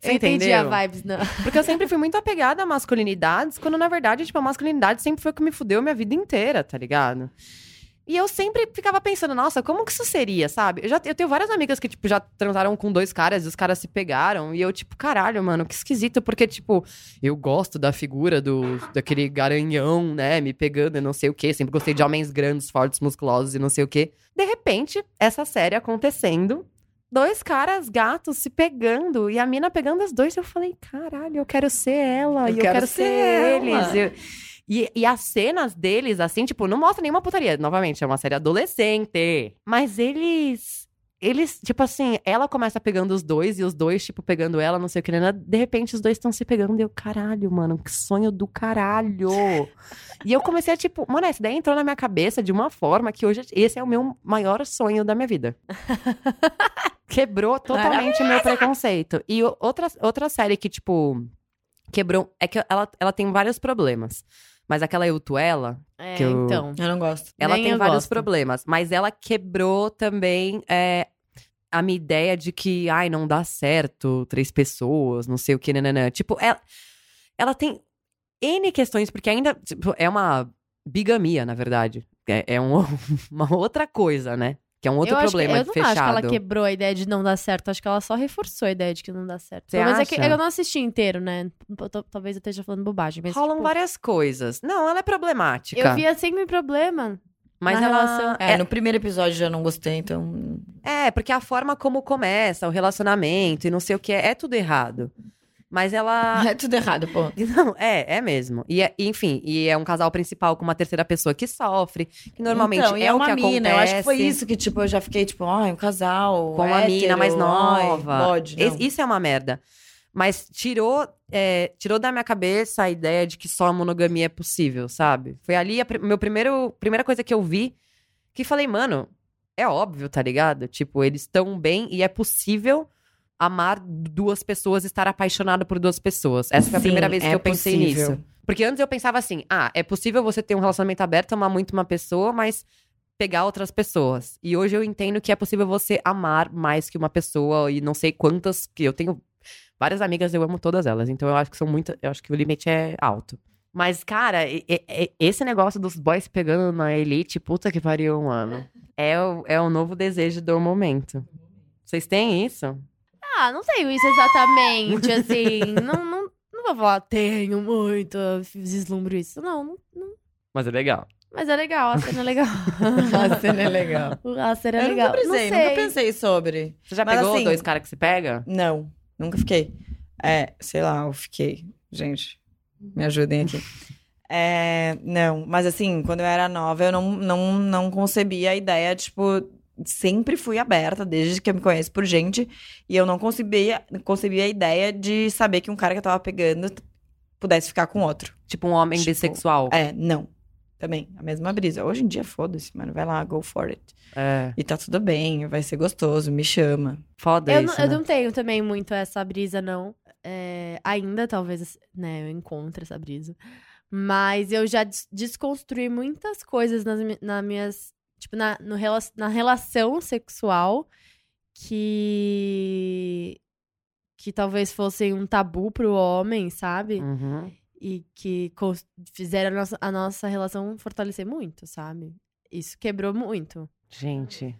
Você eu entendi a vibes, não. Porque eu sempre fui muito apegada a masculinidades, quando na verdade, tipo, a masculinidade sempre foi o que me fudeu minha vida inteira, tá ligado? E eu sempre ficava pensando, nossa, como que isso seria, sabe? Eu, já, eu tenho várias amigas que, tipo, já transaram com dois caras e os caras se pegaram. E eu, tipo, caralho, mano, que esquisito. Porque, tipo, eu gosto da figura do daquele garanhão, né? Me pegando e não sei o quê. Sempre gostei de homens grandes, fortes, musculosos e não sei o quê. De repente, essa série acontecendo. Dois caras gatos se pegando e a mina pegando os dois. Eu falei, caralho, eu quero ser ela. Eu e eu quero quero ser ser, eles. Eu- e, e as cenas deles, assim, tipo, não mostra nenhuma putaria. Novamente, é uma série adolescente. Mas eles. Eles, tipo assim, ela começa pegando os dois e os dois, tipo, pegando ela, não sei o que. né? De repente, os dois estão se pegando. E eu, caralho, mano, que sonho do caralho. e eu comecei a, tipo, mano, essa ideia entrou na minha cabeça de uma forma que hoje esse é o meu maior sonho da minha vida. Quebrou totalmente o meu preconceito. E outra, outra série que, tipo, quebrou. É que ela, ela tem vários problemas. Mas aquela Eutuela, É, Que eu- então. Eu não gosto. ela Nem tem eu vários gosto. problemas. Mas ela quebrou também é, a minha ideia de que, ai, não dá certo três pessoas, não sei o que, nananã. Tipo, ela, ela tem N questões, porque ainda tipo, é uma bigamia, na verdade. É, é um- uma outra coisa, né? Que é um outro eu acho que- problema eu de não fechado. acho que ela quebrou a ideia de não dar certo. Acho que ela só reforçou a ideia de que não dá certo. Você menos é que acha? eu não assisti inteiro, né? Talvez eu esteja falando bobagem. Mas, Rolam tipo, várias coisas. Não, ela é problemática. Eu via sempre problema. mas na ela relação. É, no primeiro episódio já não gostei, então. É, porque a forma como começa o relacionamento e não sei o que é, é tudo errado. Mas ela. É tudo errado, pô. Não, é, é mesmo. E é- enfim, e é um casal principal com uma terceira pessoa que sofre, que normalmente então, e é, o uma que mina. acontece. Eu acho que foi isso que, tipo, eu já fiquei, tipo, ai, um casal. Com uma mina mais ai, nova. Pode, não. Isso é uma merda. Mas tirou, é, tirou da minha cabeça a ideia de que só a monogamia é possível, sabe? Foi ali a pri- meu primeiro, primeira coisa que eu vi que falei, mano, é óbvio, tá ligado? Tipo, eles estão bem e é possível amar duas pessoas, estar apaixonado por duas pessoas. Essa foi a Sim, primeira vez que é eu pensei possível. nisso. Porque antes eu pensava assim, ah, é possível você ter um relacionamento aberto, amar muito uma pessoa, mas pegar outras pessoas. E hoje eu entendo que é possível você amar mais que uma pessoa e não sei quantas que eu tenho várias amigas, eu amo todas elas. Então eu acho que são muitas, eu acho que o limite é alto. Mas, cara, esse negócio dos boys pegando na elite, puta que pariu, mano. É o, é o novo desejo do momento. Vocês têm isso? Ah, não tenho isso exatamente, assim. não, não, não vou falar, tenho muito, eu vislumbro isso. Não, não, não. Mas é legal. Mas é legal, a cena é legal. A cena é legal. a cena é eu legal. nunca pensei, não sei. nunca pensei sobre. Você já Mas pegou assim- dois caras que se pega? Não, nunca fiquei. É, sei lá, eu fiquei. Gente, me ajudem aqui. É, não, mas assim, quando eu era nova, eu não, não, não concebia a ideia, tipo, sempre fui aberta, desde que eu me conheço por gente, e eu não concebia, concebia a ideia de saber que um cara que eu tava pegando pudesse ficar com outro. Tipo um homem Tipo, bissexual. É, não. Também, a mesma brisa. Hoje em dia, foda-se, mano, vai lá, go for it. É. E tá tudo bem, vai ser gostoso, me chama. Foda Eu, isso, não, eu né? não tenho também muito essa brisa, não. É, ainda, talvez, né, eu encontre essa brisa. Mas eu já des- desconstruí muitas coisas nas, mi- na minhas. Tipo, na, no, na relação sexual que. que talvez fossem um tabu pro homem, sabe? Uhum. E que fizeram a nossa, a nossa relação fortalecer muito, sabe? Isso quebrou muito. Gente.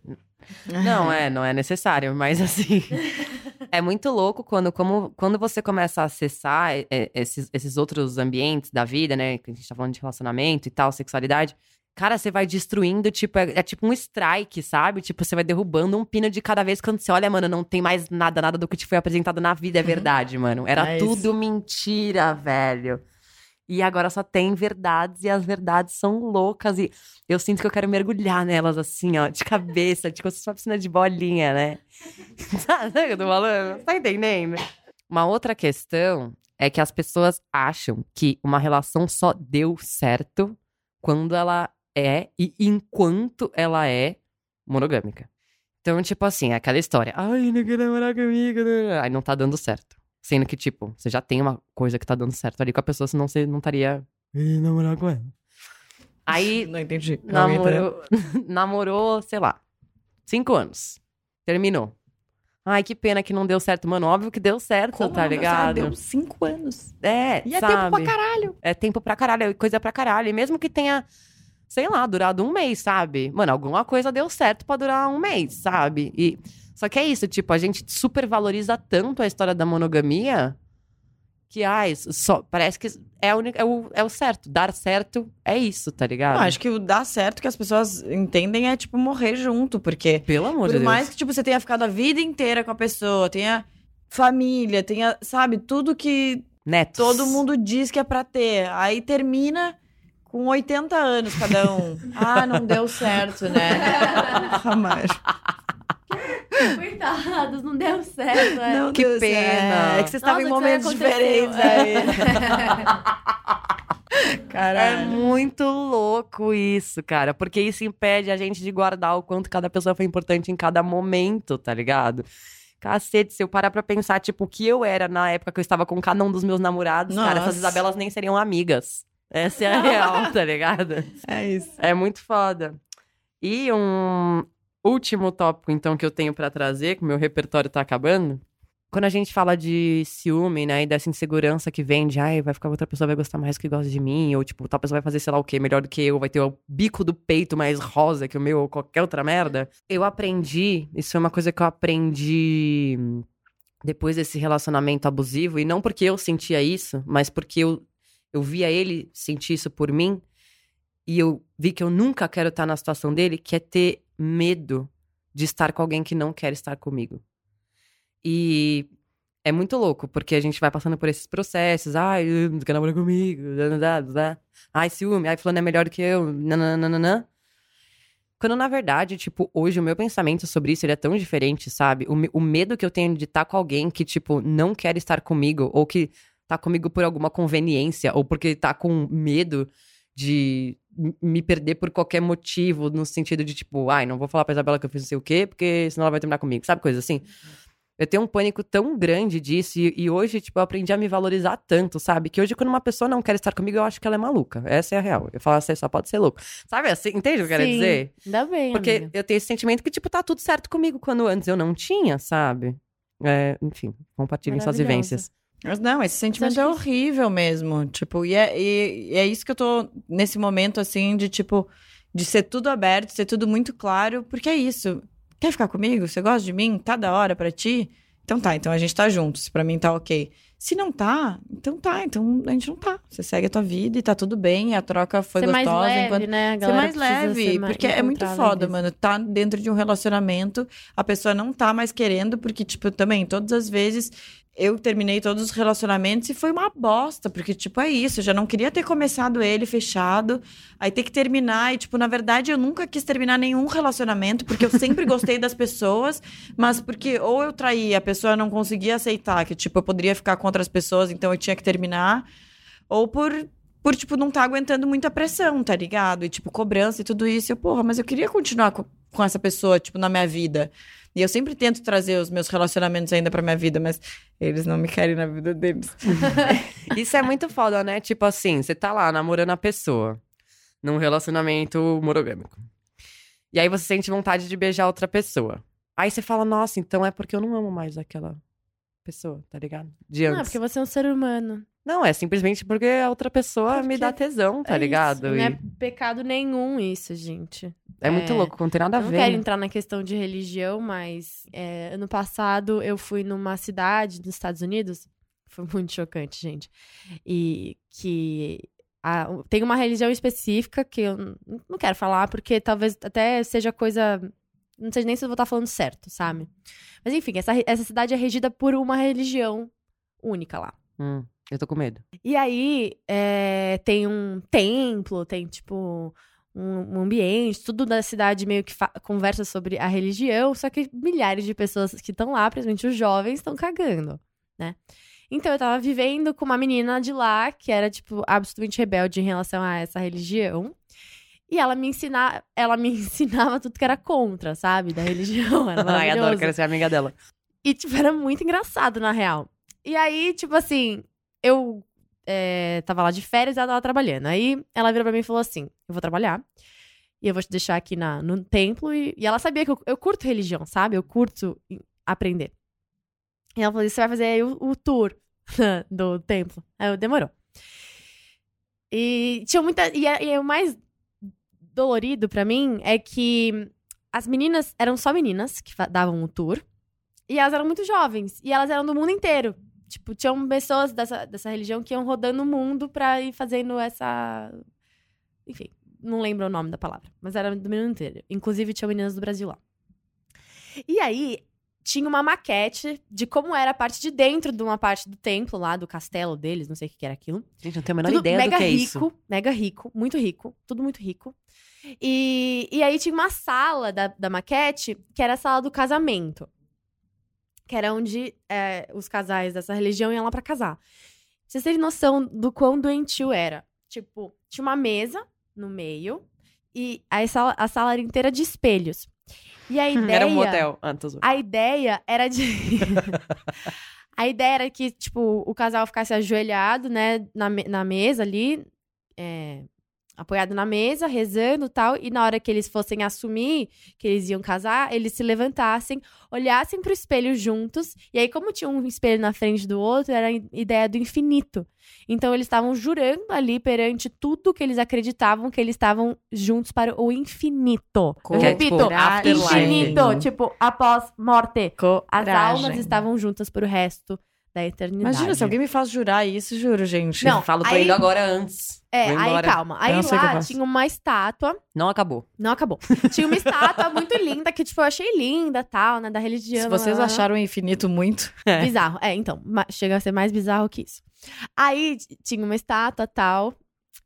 Não, é, não é necessário, mas assim. é muito louco quando, como, quando você começa a acessar esses, esses outros ambientes da vida, né? Que a gente tá falando de relacionamento e tal, sexualidade. Cara, você vai destruindo, tipo, é, é tipo um strike, sabe? Tipo, você vai derrubando um pino de cada vez quando você olha, mano, não tem mais nada, nada do que te foi apresentado na vida, é verdade, mano. Era É tudo mentira, velho. E agora só tem verdades e as verdades são loucas. E eu sinto que eu quero mergulhar nelas assim, ó, de cabeça, tipo, uma piscina de bolinha, né? Sabe o que eu tô falando? Tá entendendo? Uma outra questão é que as pessoas acham que uma relação só deu certo quando ela é e enquanto ela é monogâmica. Então, tipo assim, é aquela história. Ai, não quero namorar comigo. né? Aí não tá dando certo. Sendo que, tipo, você já tem uma coisa que tá dando certo ali com a pessoa, senão você não estaria. "Ih, namorar com ela. Aí Não entendi. Namorou, namorou, sei lá, cinco anos. Terminou. Ai, que pena que não deu certo. Mano, óbvio que deu certo, Como tá não ligado? Deu cinco anos. É, E é sabe? tempo pra caralho. É tempo pra caralho, é coisa pra caralho. E mesmo que tenha, sei lá, durado um mês, sabe? Mano, alguma coisa deu certo pra durar um mês, sabe? E só que é isso, tipo, a gente supervaloriza tanto a história da monogamia que, ai, só parece que é, única, é, o, é o certo. Dar certo é isso, tá ligado? Eu acho que o dar certo que as pessoas entendem é, tipo, morrer junto, porque Pelo amor por de Deus. mais que, tipo, você tenha ficado a vida inteira com a pessoa, tenha família, tenha, sabe, tudo que Netos. todo mundo diz que é pra ter. Aí termina com 80 anos cada um. ah, não deu certo, né? Ramar. Coitados, não deu certo. é. Não Que deu pena. certo. É que vocês estavam em momentos aí diferentes aconteceu. aí. É Caralho. muito louco isso, cara. Porque isso impede a gente de guardar o quanto cada pessoa foi importante em cada momento, tá ligado? Cacete, se eu parar pra pensar, tipo, o que eu era na época que eu estava com cada um dos meus namorados, cara, Nossa. essas Isabelas nem seriam amigas. Essa é a real, tá ligado? É isso. É muito foda. E um último tópico, então, que eu tenho pra trazer, que o meu repertório tá acabando, quando a gente fala de ciúme, né, e dessa insegurança que vem de, ai, vai ficar com outra pessoa, vai gostar mais que gosta de mim, ou tipo, tal pessoa vai fazer sei lá o quê, melhor do que eu, vai ter o bico do peito mais rosa que o meu, ou qualquer outra merda. Eu aprendi, isso foi uma coisa que eu aprendi depois desse relacionamento abusivo, e não porque eu sentia isso, mas porque eu, eu via ele sentir isso por mim, e eu vi que eu nunca quero estar na situação dele, que é ter medo de estar com alguém que não quer estar comigo. E é muito louco, porque a gente vai passando por esses processos. Ai, não quer namorar comigo. Ai, ciúme. Ai, fulano é melhor do que eu. Nananana. Quando, na verdade, tipo, hoje o meu pensamento sobre isso ele é tão diferente, sabe? O, o medo que eu tenho de estar com alguém que, tipo, não quer estar comigo, ou que tá comigo por alguma conveniência, ou porque tá com medo de me perder por qualquer motivo, no sentido de, tipo, ai, não vou falar pra Isabela que eu fiz não sei o quê, porque senão ela vai terminar comigo, sabe? Coisa assim. Eu tenho um pânico tão grande disso, e, e, hoje, tipo, eu aprendi a me valorizar tanto, sabe? Que hoje, quando uma pessoa não quer estar comigo, eu acho que ela é maluca. Essa é a real. Eu falo assim, só pode ser louco. Sabe assim? Entende o que eu quero dizer? Ainda bem. Porque amiga. eu tenho esse sentimento que, tipo, tá tudo certo comigo, quando antes eu não tinha, sabe? É, enfim, compartilhem suas vivências. Mas não, esse sentimento acho é que- horrível mesmo. Tipo, e é, e- e é isso que eu tô nesse momento, assim, de tipo, de ser tudo aberto, ser tudo muito claro, porque é isso. Quer ficar comigo? Você gosta de mim? Tá da hora pra ti? Então tá, então a gente tá junto. Se pra mim tá ok. Se não tá, então tá, então a gente não tá. Você segue a tua vida e tá tudo bem, a troca foi ser mais gostosa. leve, enquanto... né? A Ser mais leve, ser mais- porque é muito foda, mano. Tá dentro de um relacionamento, a pessoa não tá mais querendo, porque, tipo, também, todas as vezes eu terminei todos os relacionamentos e foi uma bosta, porque, tipo, é isso. Eu já não queria ter começado ele fechado, aí ter que terminar. E, tipo, na verdade, eu nunca quis terminar nenhum relacionamento, porque eu sempre gostei das pessoas, mas porque ou eu traí, a pessoa não conseguia aceitar que, tipo, eu poderia ficar com outras pessoas, então eu tinha que terminar, ou por por, tipo, não tá aguentando muita pressão, tá ligado? E, tipo, cobrança e tudo isso. Eu, porra, mas eu queria continuar com, com essa pessoa, tipo, na minha vida. E eu sempre tento trazer os meus relacionamentos ainda pra minha vida, mas eles não me querem na vida deles. Isso é muito foda, né? Tipo assim, você tá lá namorando a pessoa num relacionamento monogâmico. E aí você sente vontade de beijar outra pessoa. Aí você fala, nossa, então é porque eu não amo mais aquela pessoa, tá ligado? De Não, é antes. porque você é um ser humano. Não, é simplesmente porque a outra pessoa me Porque dá tesão, tá É ligado? Isso. E Não é pecado nenhum isso, gente. é muito é- louco, não tem nada a Eu não ver. quero entrar na questão de religião, mas é, ano passado eu fui numa cidade dos Estados Unidos. Foi muito chocante, gente. E que a- tem uma religião específica que eu não quero falar, porque talvez até seja coisa. Não sei nem se eu vou estar falando certo, sabe? Mas enfim, essa, essa cidade é regida por uma religião única lá. Hum, eu tô com medo. E aí, é, tem um templo, tem, tipo, um, um ambiente, tudo da cidade meio que conversa sobre a religião, só que milhares de pessoas que estão lá, principalmente os jovens, estão cagando, né? Então, eu tava vivendo com uma menina de lá, que era, tipo, absolutamente rebelde em relação a essa religião. E ela me ensinava, ela me ensinava tudo que era contra, sabe? Da religião. Era Ai, adoro, quero ser amiga dela. E, tipo, era muito engraçado, na real. E aí, tipo assim, eu é, tava lá de férias e ela tava trabalhando. Aí ela virou pra mim e falou assim: Eu vou trabalhar. E eu vou te deixar aqui na, no templo. E, e ela sabia que eu, eu curto religião, sabe? Eu curto aprender. E ela falou: Você vai fazer o, o tour do templo. Aí eu demorou. E tinha muita. E, é- e é o mais dolorido pra mim é que as meninas eram só meninas que davam o tour. E elas eram muito jovens. E elas eram do mundo inteiro. Tipo, tinham pessoas dessa, dessa religião que iam rodando o mundo pra ir fazendo essa. Enfim, não lembro o nome da palavra. Mas era do mundo inteiro. Inclusive, tinha meninas do Brasil lá. E aí, tinha uma maquete de como era a parte de dentro de uma parte do templo lá, do castelo deles, não sei o que era aquilo. Gente, não tenho a menor Tudo ideia mega do que é rico, isso. mega rico, muito rico, tudo muito rico. E, e aí tinha uma sala da, da maquete que era a sala do casamento. Que era onde é, os casais dessa religião iam lá pra casar. Vocês terem noção do quão doentio era. Tipo, tinha uma mesa no meio e a sala, a sala era inteira de espelhos. E a ideia... Era um motel. Ah, zoando. A ideia era de. a ideia era que, tipo, o casal ficasse ajoelhado, né, na, na mesa ali, é, apoiado na mesa, rezando e tal, e na hora que eles fossem assumir que eles iam casar, eles se levantassem, olhassem pro espelho juntos, e aí como tinha um espelho na frente do outro, era a ideia do infinito. Então eles estavam jurando ali perante tudo que eles acreditavam que eles estavam juntos para o infinito. Tipo, Repito, infinito, tipo, após morte. As Coragem. almas estavam juntas pro resto da eternidade. Imagina, se alguém me faz jurar isso, juro, gente. Não, Falo pra aí- ele agora antes. É, aí calma. Aí lá tinha uma estátua Não acabou. Não acabou. Tinha uma estátua muito linda, que, tipo, eu achei linda, tal, né? Da religião. Se vocês lá, acharam o infinito muito. É. Bizarro. É, então, chega a ser mais bizarro que isso. Aí tinha uma estátua, tal,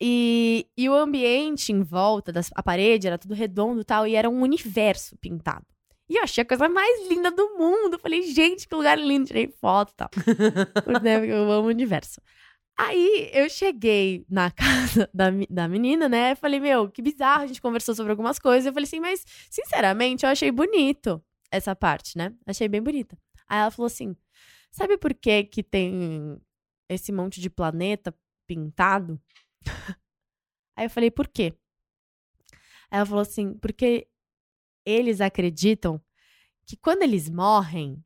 e, e o ambiente em volta, das, a parede, era tudo redondo, tal, e era um universo pintado. E eu achei a coisa mais linda do mundo. Falei, gente, que lugar lindo. Tirei foto e tal. Porque eu amo o universo. Aí eu cheguei na casa da, da menina, né? Falei, meu, que bizarro. A gente conversou sobre algumas coisas. Eu falei assim, mas sinceramente eu achei bonito essa parte, né? Achei bem bonita. Aí ela falou assim: sabe por que que tem esse monte de planeta pintado? Aí eu falei, por quê? Aí ela falou assim, porque eles acreditam que quando eles morrem,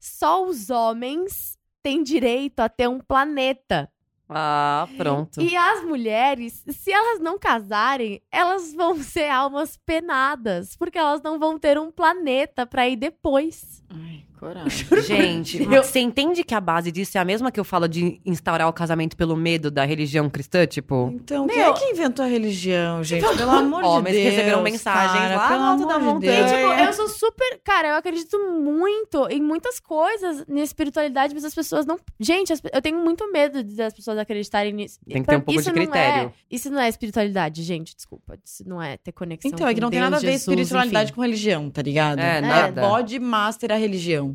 só os homens têm direito a ter um planeta. Ah, pronto. E as mulheres, se elas não casarem, elas vão ser almas penadas, porque elas não vão ter um planeta pra ir depois. Ai, coragem. Gente, Eu- você entende que a base disso é a mesma que eu falo de instaurar o casamento pelo medo da religião cristã? Tipo, Então, quem Meu- é que inventou a religião, gente? Pelo amor Homens de Deus. receberam mensagens cara, lá pelo alto da amor de montanha. Deus. Tipo, eu sou super. Cara, eu acredito muito em muitas coisas na espiritualidade, mas as pessoas não. Gente, eu tenho muito medo de as pessoas acreditarem nisso. Tem que Pra- ter um pouco isso de não critério. é- isso não é espiritualidade, gente. Desculpa. Isso não é ter conexão. Então, é que não tem Deus, nada a ver Jesus, espiritualidade enfim. com religião, tá ligado? É, nada. Pode master a religião.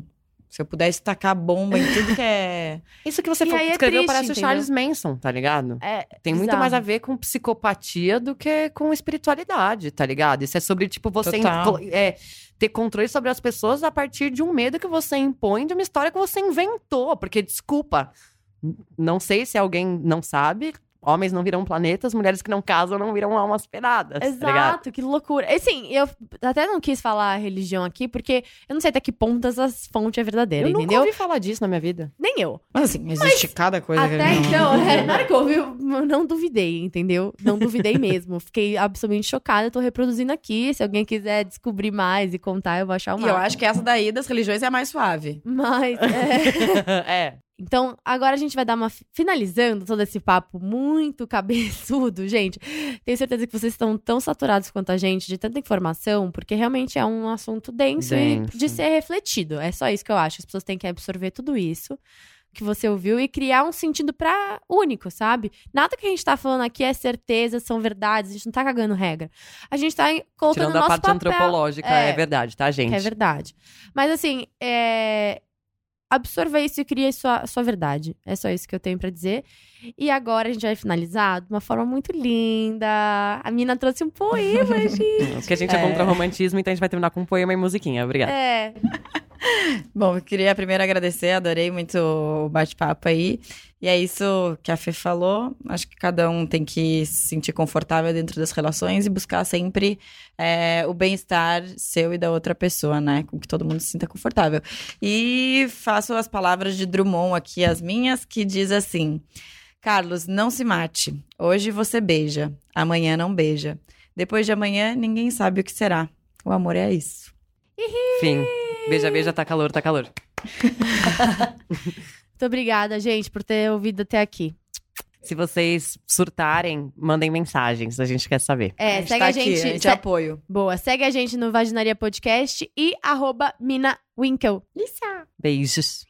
Se eu pudesse tacar bomba em tudo que é. isso que você E é escreveu triste, parece o? Charles Manson, tá ligado? É, Tem muito bizarro. mais a ver com psicopatia do que com espiritualidade, tá ligado? Isso é sobre, tipo, você é, ter controle sobre as pessoas a partir de um medo que você impõe de uma história que você inventou. Porque, desculpa, não sei se alguém não sabe, homens não viram planetas, mulheres que não casam não viram almas penadas, tá? Exato, que loucura. Assim, eu até não quis falar religião aqui, porque eu não sei até que ponto essa fonte é verdadeira, Eu nunca entendeu? ouvi falar disso na minha vida. Nem eu. Mas assim, existe cada coisa que Até não- então, é, na hora que eu ouvi, eu não duvidei, entendeu? Não duvidei mesmo. Fiquei absolutamente chocada, eu tô reproduzindo aqui. Se alguém quiser descobrir mais e contar, eu vou achar E uma. eu acho que essa daí das religiões é a mais suave. Mas, é. é. Então, agora a gente vai dar uma. fi- Finalizando todo esse papo muito cabeçudo, gente. Tenho certeza que vocês estão tão saturados quanto a gente de tanta informação, porque realmente é um assunto denso, e Denso. de ser refletido. É só isso que eu acho. As pessoas têm que absorver tudo isso que você ouviu e criar um sentido pra único, sabe? Nada que a gente tá falando aqui é certeza, são verdades, a gente não tá cagando regra. A gente tá colocando Tirando o a nosso parte papel. antropológica, É. é. verdade, tá, gente? Que é verdade. Mas assim, é... absorva isso e cria sua, sua verdade. É só isso que eu tenho pra dizer. E agora a gente vai finalizar de uma forma muito linda. A mina trouxe um poema, gente. Porque a gente é. É. contra o romantismo, então a gente vai terminar com um poema e musiquinha. Obrigada. É. Bom, eu queria primeiro agradecer, adorei muito o bate-papo aí. E é isso que a Fê falou. Acho que cada um tem que se sentir confortável dentro das relações e buscar sempre é, o bem-estar seu e da outra pessoa, né? Com que todo mundo se sinta confortável. E faço as palavras de Drummond aqui, as minhas, que diz assim: Carlos, não se mate. Hoje você beija, amanhã não beija. Depois de amanhã, ninguém sabe o que será. O amor é isso. Fim. Beija, beija, tá calor, tá calor. Muito obrigada, gente, por ter ouvido até aqui. Se vocês surtarem, mandem mensagens, a gente quer saber. É, segue tá a aqui, gente. a gente se- apoio. Boa, segue a gente no Vaginaria Podcast e arroba Mina Winkle. Beijos.